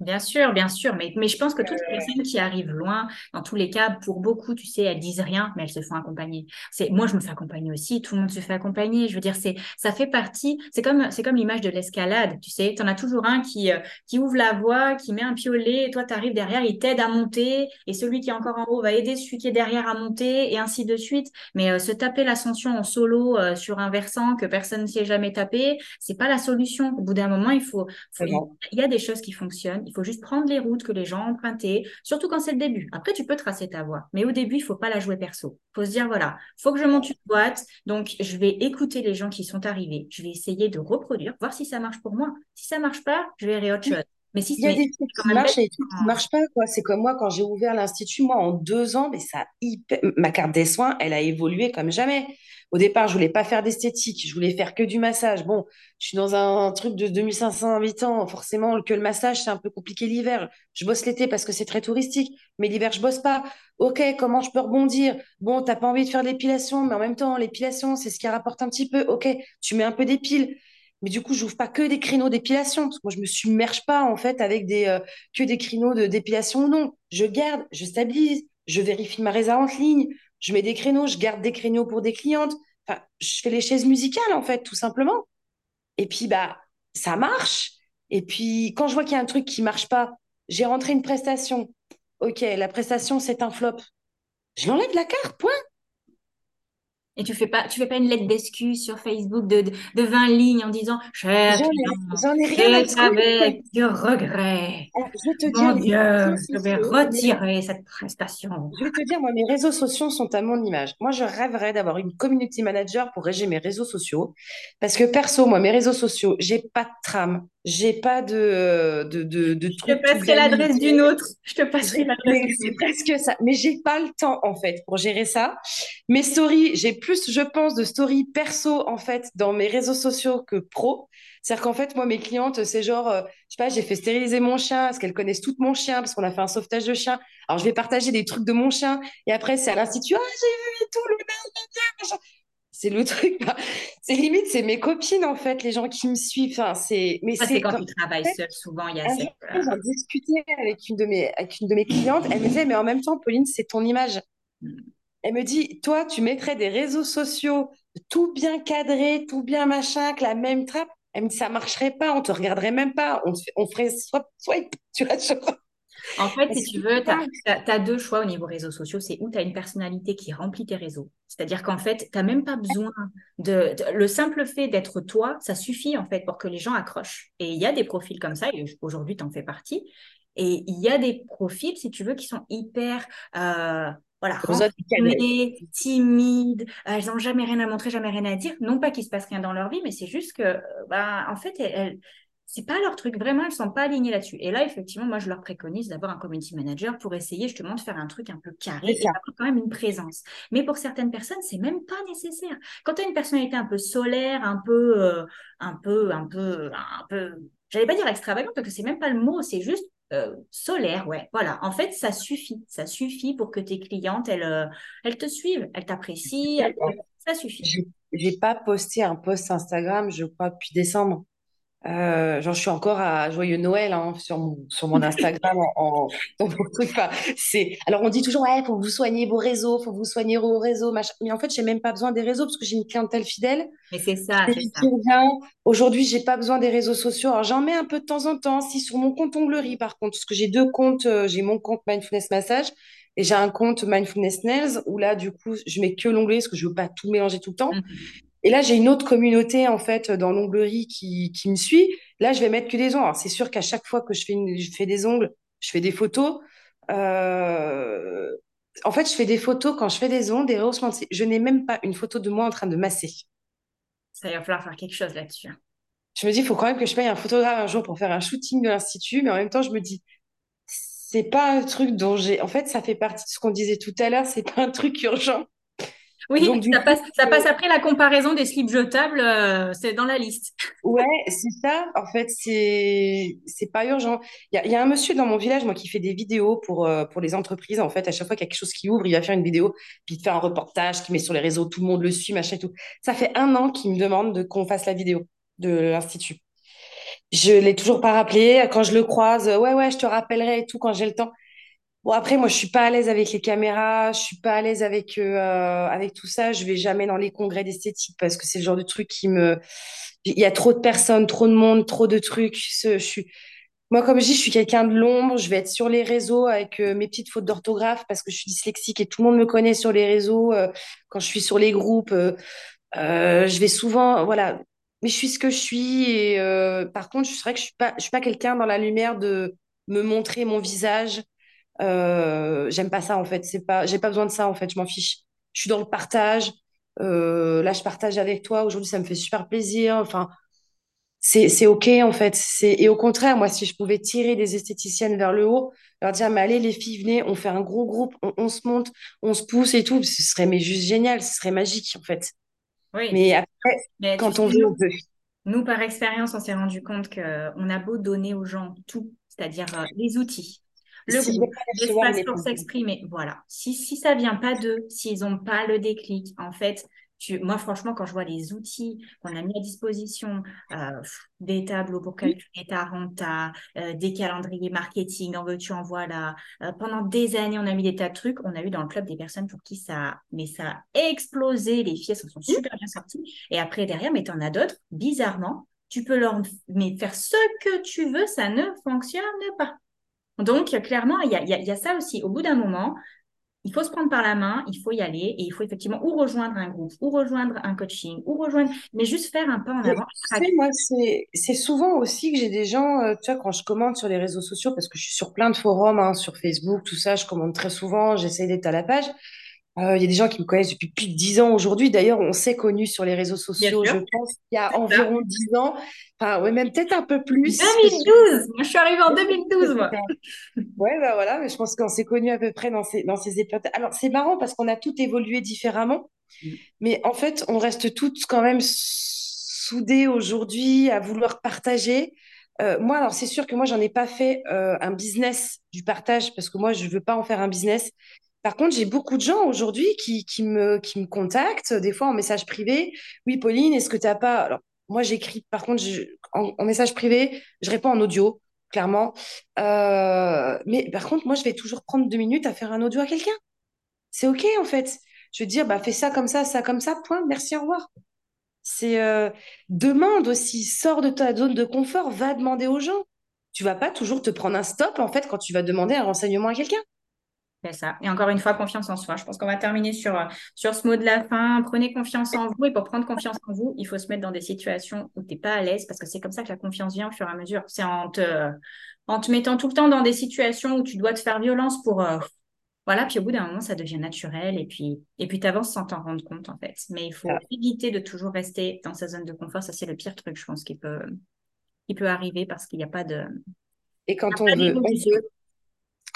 Bien sûr, bien sûr, mais, mais je pense que toutes les personnes qui arrivent loin, dans tous les cas, pour beaucoup, tu sais, elles disent rien, mais elles se font accompagner. C'est moi, je me fais accompagner aussi. Tout le monde se fait accompagner. Je veux dire, c'est ça fait partie. C'est comme c'est comme l'image de l'escalade. Tu sais, tu en as toujours un qui euh, qui ouvre la voie, qui met un piolet, et toi, tu arrives derrière, il t'aide à monter, et celui qui est encore en haut va aider celui qui est derrière à monter, et ainsi de suite. Mais euh, se taper l'ascension en solo euh, sur un versant que personne ne s'y est jamais tapé, c'est pas la solution. Au bout d'un moment, il faut, faut il y a des choses qui fonctionnent il faut juste prendre les routes que les gens ont empruntées, surtout quand c'est le début. Après, tu peux tracer ta voie, mais au début, il faut pas la jouer perso. Il faut se dire, voilà, faut que je monte une boîte, donc je vais écouter les gens qui sont arrivés. Je vais essayer de reproduire, voir si ça marche pour moi. Si ça marche pas, je verrai autre chose. Mais si il y a des trucs qui marchent et des trucs qui marchent pas, quoi. C'est comme moi, quand j'ai ouvert l'Institut, moi, en deux ans, mais ça hyper... ma carte des soins, elle a évolué comme jamais. Au départ, je voulais pas faire d'esthétique, je voulais faire que du massage. Bon, je suis dans un, truc de 2500 habitants, forcément que le massage c'est un peu compliqué l'hiver. Je bosse l'été parce que c'est très touristique, mais l'hiver je bosse pas. Ok, comment je peux rebondir? Bon, t'as pas envie de faire de l'épilation, mais en même temps l'épilation c'est ce qui rapporte un petit peu. Ok, tu mets un peu d'épile. Mais du coup, j'ouvre pas que des créneaux d'épilation. Moi, je me submerge pas en fait avec des euh, que créneaux de d'épilation. Non, je garde, je stabilise, je vérifie ma résa en ligne, je mets des créneaux, je garde des créneaux pour des clientes. Enfin, je fais les chaises musicales, en fait, tout simplement. Et puis, bah, ça marche. Et puis, quand je vois qu'il y a un truc qui marche pas, j'ai rentré une prestation. Ok, la prestation, c'est un flop. Je l'enlève de la carte, point. Et tu fais pas, tu fais pas une lettre d'excuse sur Facebook de, de, de, 20 lignes en disant Cher j'en ai, rien à avec du regret. je vais te Mon Dieu, je vais retirer cette prestation. Je vais te dire, moi, mes réseaux sociaux sont à mon image. Moi, je rêverais d'avoir une community manager pour réger mes réseaux sociaux. Parce que perso, moi, mes réseaux sociaux, j'ai pas de trame, j'ai pas de, de, de, de Je te passerai l'adresse d'une autre. Je te passerai l'adresse. C'est presque ça. Mais j'ai pas le temps, en fait, pour gérer ça. Mes stories, j'ai plus, je pense, de stories perso, en fait, dans mes réseaux sociaux que pro. C'est-à-dire qu'en fait, moi, mes clientes, c'est genre, euh, je sais pas, j'ai fait stériliser mon chien, parce qu'elles connaissent toutes mon chien, parce qu'on a fait un sauvetage de chien. Alors, je vais partager des trucs de mon chien. Et après, c'est à l'institut, ah, j'ai vu et tout, le c'est le truc. C'est limite, c'est mes copines en fait, les gens qui me suivent. Enfin, c'est. Mais c'est quand, tu travailles seul. Souvent, il y a. Cette... J'en discutais avec une de mes avec une de mes clientes. Elle me disait, mais en même temps, Pauline, c'est ton image. Hmm. Elle me dit, toi, tu mettrais des réseaux sociaux tout bien cadrés, tout bien machin, que la même trappe. Elle me dit, ça marcherait pas, on te regarderait même pas, on, on ferait swipe, swipe, tu vois. En fait, si tu veux, tu as, deux choix au niveau réseaux sociaux. C'est où tu as une personnalité qui remplit tes réseaux. C'est-à-dire qu'en fait, tu n'as même pas besoin de, Le simple fait d'être toi, ça suffit en fait pour que les gens accrochent. Et il y a des profils comme ça, et aujourd'hui, tu en fais partie. Et il y a des profils, si tu veux, qui sont hyper. Euh, voilà, timides, elles n'ont jamais rien à montrer, jamais rien à dire. Non pas qu'il se passe rien dans leur vie, mais c'est juste que, bah, en fait, elles, c'est pas leur truc. Vraiment, elles sont pas alignées là-dessus. Et là, effectivement, moi, je leur préconise d'avoir un community manager pour essayer justement de faire un truc un peu carré et avoir quand même une présence. Mais pour certaines personnes, c'est même pas nécessaire. Quand tu as une personnalité un peu solaire, un peu, euh, un peu, un peu, un peu, j'allais pas dire extravagante parce que c'est même pas le mot, c'est juste euh, solaire, ouais. Voilà. En fait, ça suffit. Ça suffit pour que tes clientes, elles, euh, elles te suivent, elles t'apprécient. Ça suffit. J'ai pas posté un post Instagram, je crois, depuis décembre. Euh, genre, je suis encore à Joyeux Noël hein, sur, mon, sur mon Instagram. en, en truc, c'est... Alors, on dit toujours, ouais, faut vous soigner vos réseaux, faut vous soigner vos réseaux, machin. Mais en fait, j'ai même pas besoin des réseaux parce que j'ai une clientèle fidèle. Mais c'est ça, c'est ça. Aujourd'hui, j'ai pas besoin des réseaux sociaux. Alors, j'en mets un peu de temps en temps. Si sur mon compte Onglerie, par contre, parce que j'ai deux comptes, euh, j'ai mon compte Mindfulness Massage et j'ai un compte Mindfulness Nails où là, du coup, je mets que l'onglet parce que je veux pas tout mélanger tout le temps. Mm-hmm. Et là, j'ai une autre communauté, en fait, dans l'onglerie qui, qui me suit. Là, je vais mettre que des ongles. Alors, c'est sûr qu'à chaque fois que je fais, une, je fais des ongles, je fais des photos. Euh... En fait, je fais des phautes quand je fais des ongles, des rehaussements. Je n'ai même pas une photo de moi en train de masser. Ça va falloir faire quelque chose là-dessus. Hein. Je me dis, il faut quand même que je paye un photographe un jour pour faire un shooting de l'Institut, mais en même temps, je me dis, c'est pas un truc dont j'ai. En fait, ça fait partie de ce qu'on disait tout à l'heure, c'est pas un truc urgent. Oui, ça, passe, ça passe après la comparaison des slips jetables, euh, c'est dans la liste. Ouais, c'est ça. En fait, c'est c'est pas urgent. Il y a, il y a un monsieur dans mon village, moi, qui fait des vidéos pour, euh, pour les entreprises. En fait, à chaque fois qu'il y a quelque chose qui ouvre, il va faire une vidéo, puis il fait un reportage, qui met sur les réseaux, tout le monde le suit, machin et tout. Ça fait un an qu'il me demande de qu'on fasse la vidéo de l'Institut. Je l'ai toujours pas rappelé. Quand je le croise, ouais, ouais, je te rappellerai et tout quand j'ai le temps. Bon, après, moi, je suis pas à l'aise avec les caméras, je suis pas à l'aise avec, euh, avec tout ça. Je vais jamais dans les congrès d'esthétique parce que c'est le genre de truc qui me. Il y a trop de personnes, trop de monde, trop de trucs. Je suis... Moi, comme je dis, je suis quelqu'un de l'ombre. Je vais être sur les réseaux avec euh, mes petites fautes d'orthographe parce que je suis dyslexique et tout le monde me connaît sur les réseaux. euh, quand je suis sur les groupes, euh, euh, je vais souvent. Voilà. Mais je suis ce que je suis. Et euh, par contre, je vrai que je suis pas, suis pas quelqu'un dans la lumière de me montrer mon visage euh, j'aime pas ça en fait. C'est pas, j'ai pas besoin de ça en fait. Je m'en fiche. Je suis dans le partage. Euh, là, je partage avec toi. Aujourd'hui, ça me fait super plaisir. Enfin, c'est c'est ok en fait. C'est et au contraire, moi, si je pouvais tirer les esthéticiennes vers le haut, leur dire, mais allez les filles, venez, on fait un gros groupe, on, on se monte, on se pousse et tout. Ce serait mais juste génial. Ce serait magique en fait. Oui, Mais après, mais quand on veut, on peut. nous, par expérience, on s'est rendu compte qu'on a beau donner aux gens tout, c'est-à-dire euh, les outils, le Si groupe, l'espace les pour s'exprimer, voilà. Si, si ça vient pas d'eux, s'ils n'ont pas le déclic, en fait, tu, moi, franchement, quand je vois les outils qu'on a mis à disposition, euh, des tableaux pour calculer ta renta, euh, des calendriers marketing, en veux-tu, en voilà. Euh, pendant des années, on a mis des tas de trucs. On a eu dans le club des personnes pour qui ça, mais ça a explosé. Les filles, elles sont super bien sorties. Et après, derrière, mais tu en as d'autres, bizarrement, tu peux leur mais faire ce que tu veux, ça ne fonctionne pas. Donc, clairement, il y a, il y a- il y a ça aussi. Au bout d'un moment, il faut se prendre par la main, il faut y aller et il faut effectivement ou rejoindre un groupe, ou rejoindre un coaching, ou rejoindre, mais juste faire un pas en avant. tu sais, moi, c'est souvent aussi que j'ai des gens, euh, tu vois, quand je commente sur les réseaux sociaux, parce que je suis sur plein de forums, hein, sur Facebook, tout ça, je commente très souvent, j'essaie d'être à la page. Euh, Il y a des gens qui me connaissent depuis plus de 10 ans aujourd'hui. D'ailleurs, on s'est connus sur les réseaux sociaux, je pense, il y a c'est ça. environ 10 ans. Enfin, ouais, même peut-être un peu plus, parce que 2012! Moi, je suis arrivée en 2012, moi. Ouais, bah voilà, mais je pense qu'on s'est connus à peu près dans ces, dans ces époques. Alors, c'est marrant parce qu'on a toutes évolué différemment, mais en fait, on reste toutes quand même soudées aujourd'hui à vouloir partager. Euh, moi, alors, c'est sûr que moi, j'en ai pas fait euh, un business du partage parce que moi, je veux pas en faire un business. Par contre, j'ai beaucoup de gens aujourd'hui qui, me, contactent, des fois en message privé. Oui, Pauline, est-ce que tu n'as pas... Alors, moi, j'écris, par contre, en, message privé, je réponds en audio, clairement. Euh, mais par contre, moi, je vais toujours prendre deux minutes à faire un audio à quelqu'un. C'est OK, en fait. Je veux dire, bah, fais ça comme ça, ça comme ça, point, merci, au revoir. C'est euh, demande aussi, sors de ta zone de confort, va demander aux gens. Tu vas pas toujours te prendre un stop, en fait, quand tu vas demander un renseignement à quelqu'un. C'est ça. Et encore une fois, confiance en soi. Je pense qu'on va terminer sur, euh, sur ce mot de la fin. Prenez confiance en vous. Et pour prendre confiance en vous, il faut se mettre dans des situations où tu n'es pas à l'aise parce que c'est comme ça que la confiance vient au fur et à mesure. C'est en te, en te mettant tout le temps dans des situations où tu dois te faire violence pour. euh, voilà, puis au bout d'un moment, ça devient naturel et puis et puis tu avances sans t'en rendre compte en fait. Mais il faut éviter de toujours rester dans sa zone de confort. Ça, c'est le pire truc, je pense, qui peut, qui peut arriver parce qu'il n'y a pas de, Et quand on veut, on d'évolution.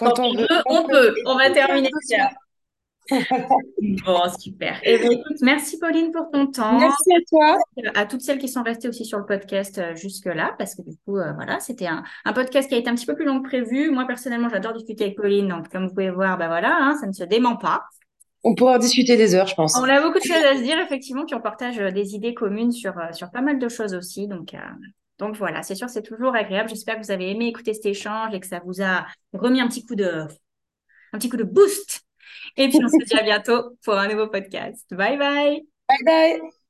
Quand Quand on on veut, on on peut. On va terminer. Bon, super. Eh bien, écoute, merci Pauline pour ton temps. Merci à toi. À toutes celles qui sont restées aussi sur le podcast euh, jusque-là, parce que du coup, euh, voilà, c'était un, un podcast qui a été un petit peu plus long que prévu. Moi, personnellement, j'adore discuter avec Pauline, donc comme vous pouvez voir, ben voilà, hein, ça ne se dément pas. On pourra en discuter des heures, je On pense. a beaucoup de choses à se dire, effectivement, puis on partage euh, des idées communes sur, sur pas mal de choses aussi. Donc, euh, donc voilà, c'est sûr, c'est toujours agréable. J'espère que vous avez aimé écouter cet échange et que ça vous a remis un petit coup de, un petit coup de boost. Et puis, on se dit à bientôt pour un nouveau podcast. Bye bye! Bye bye.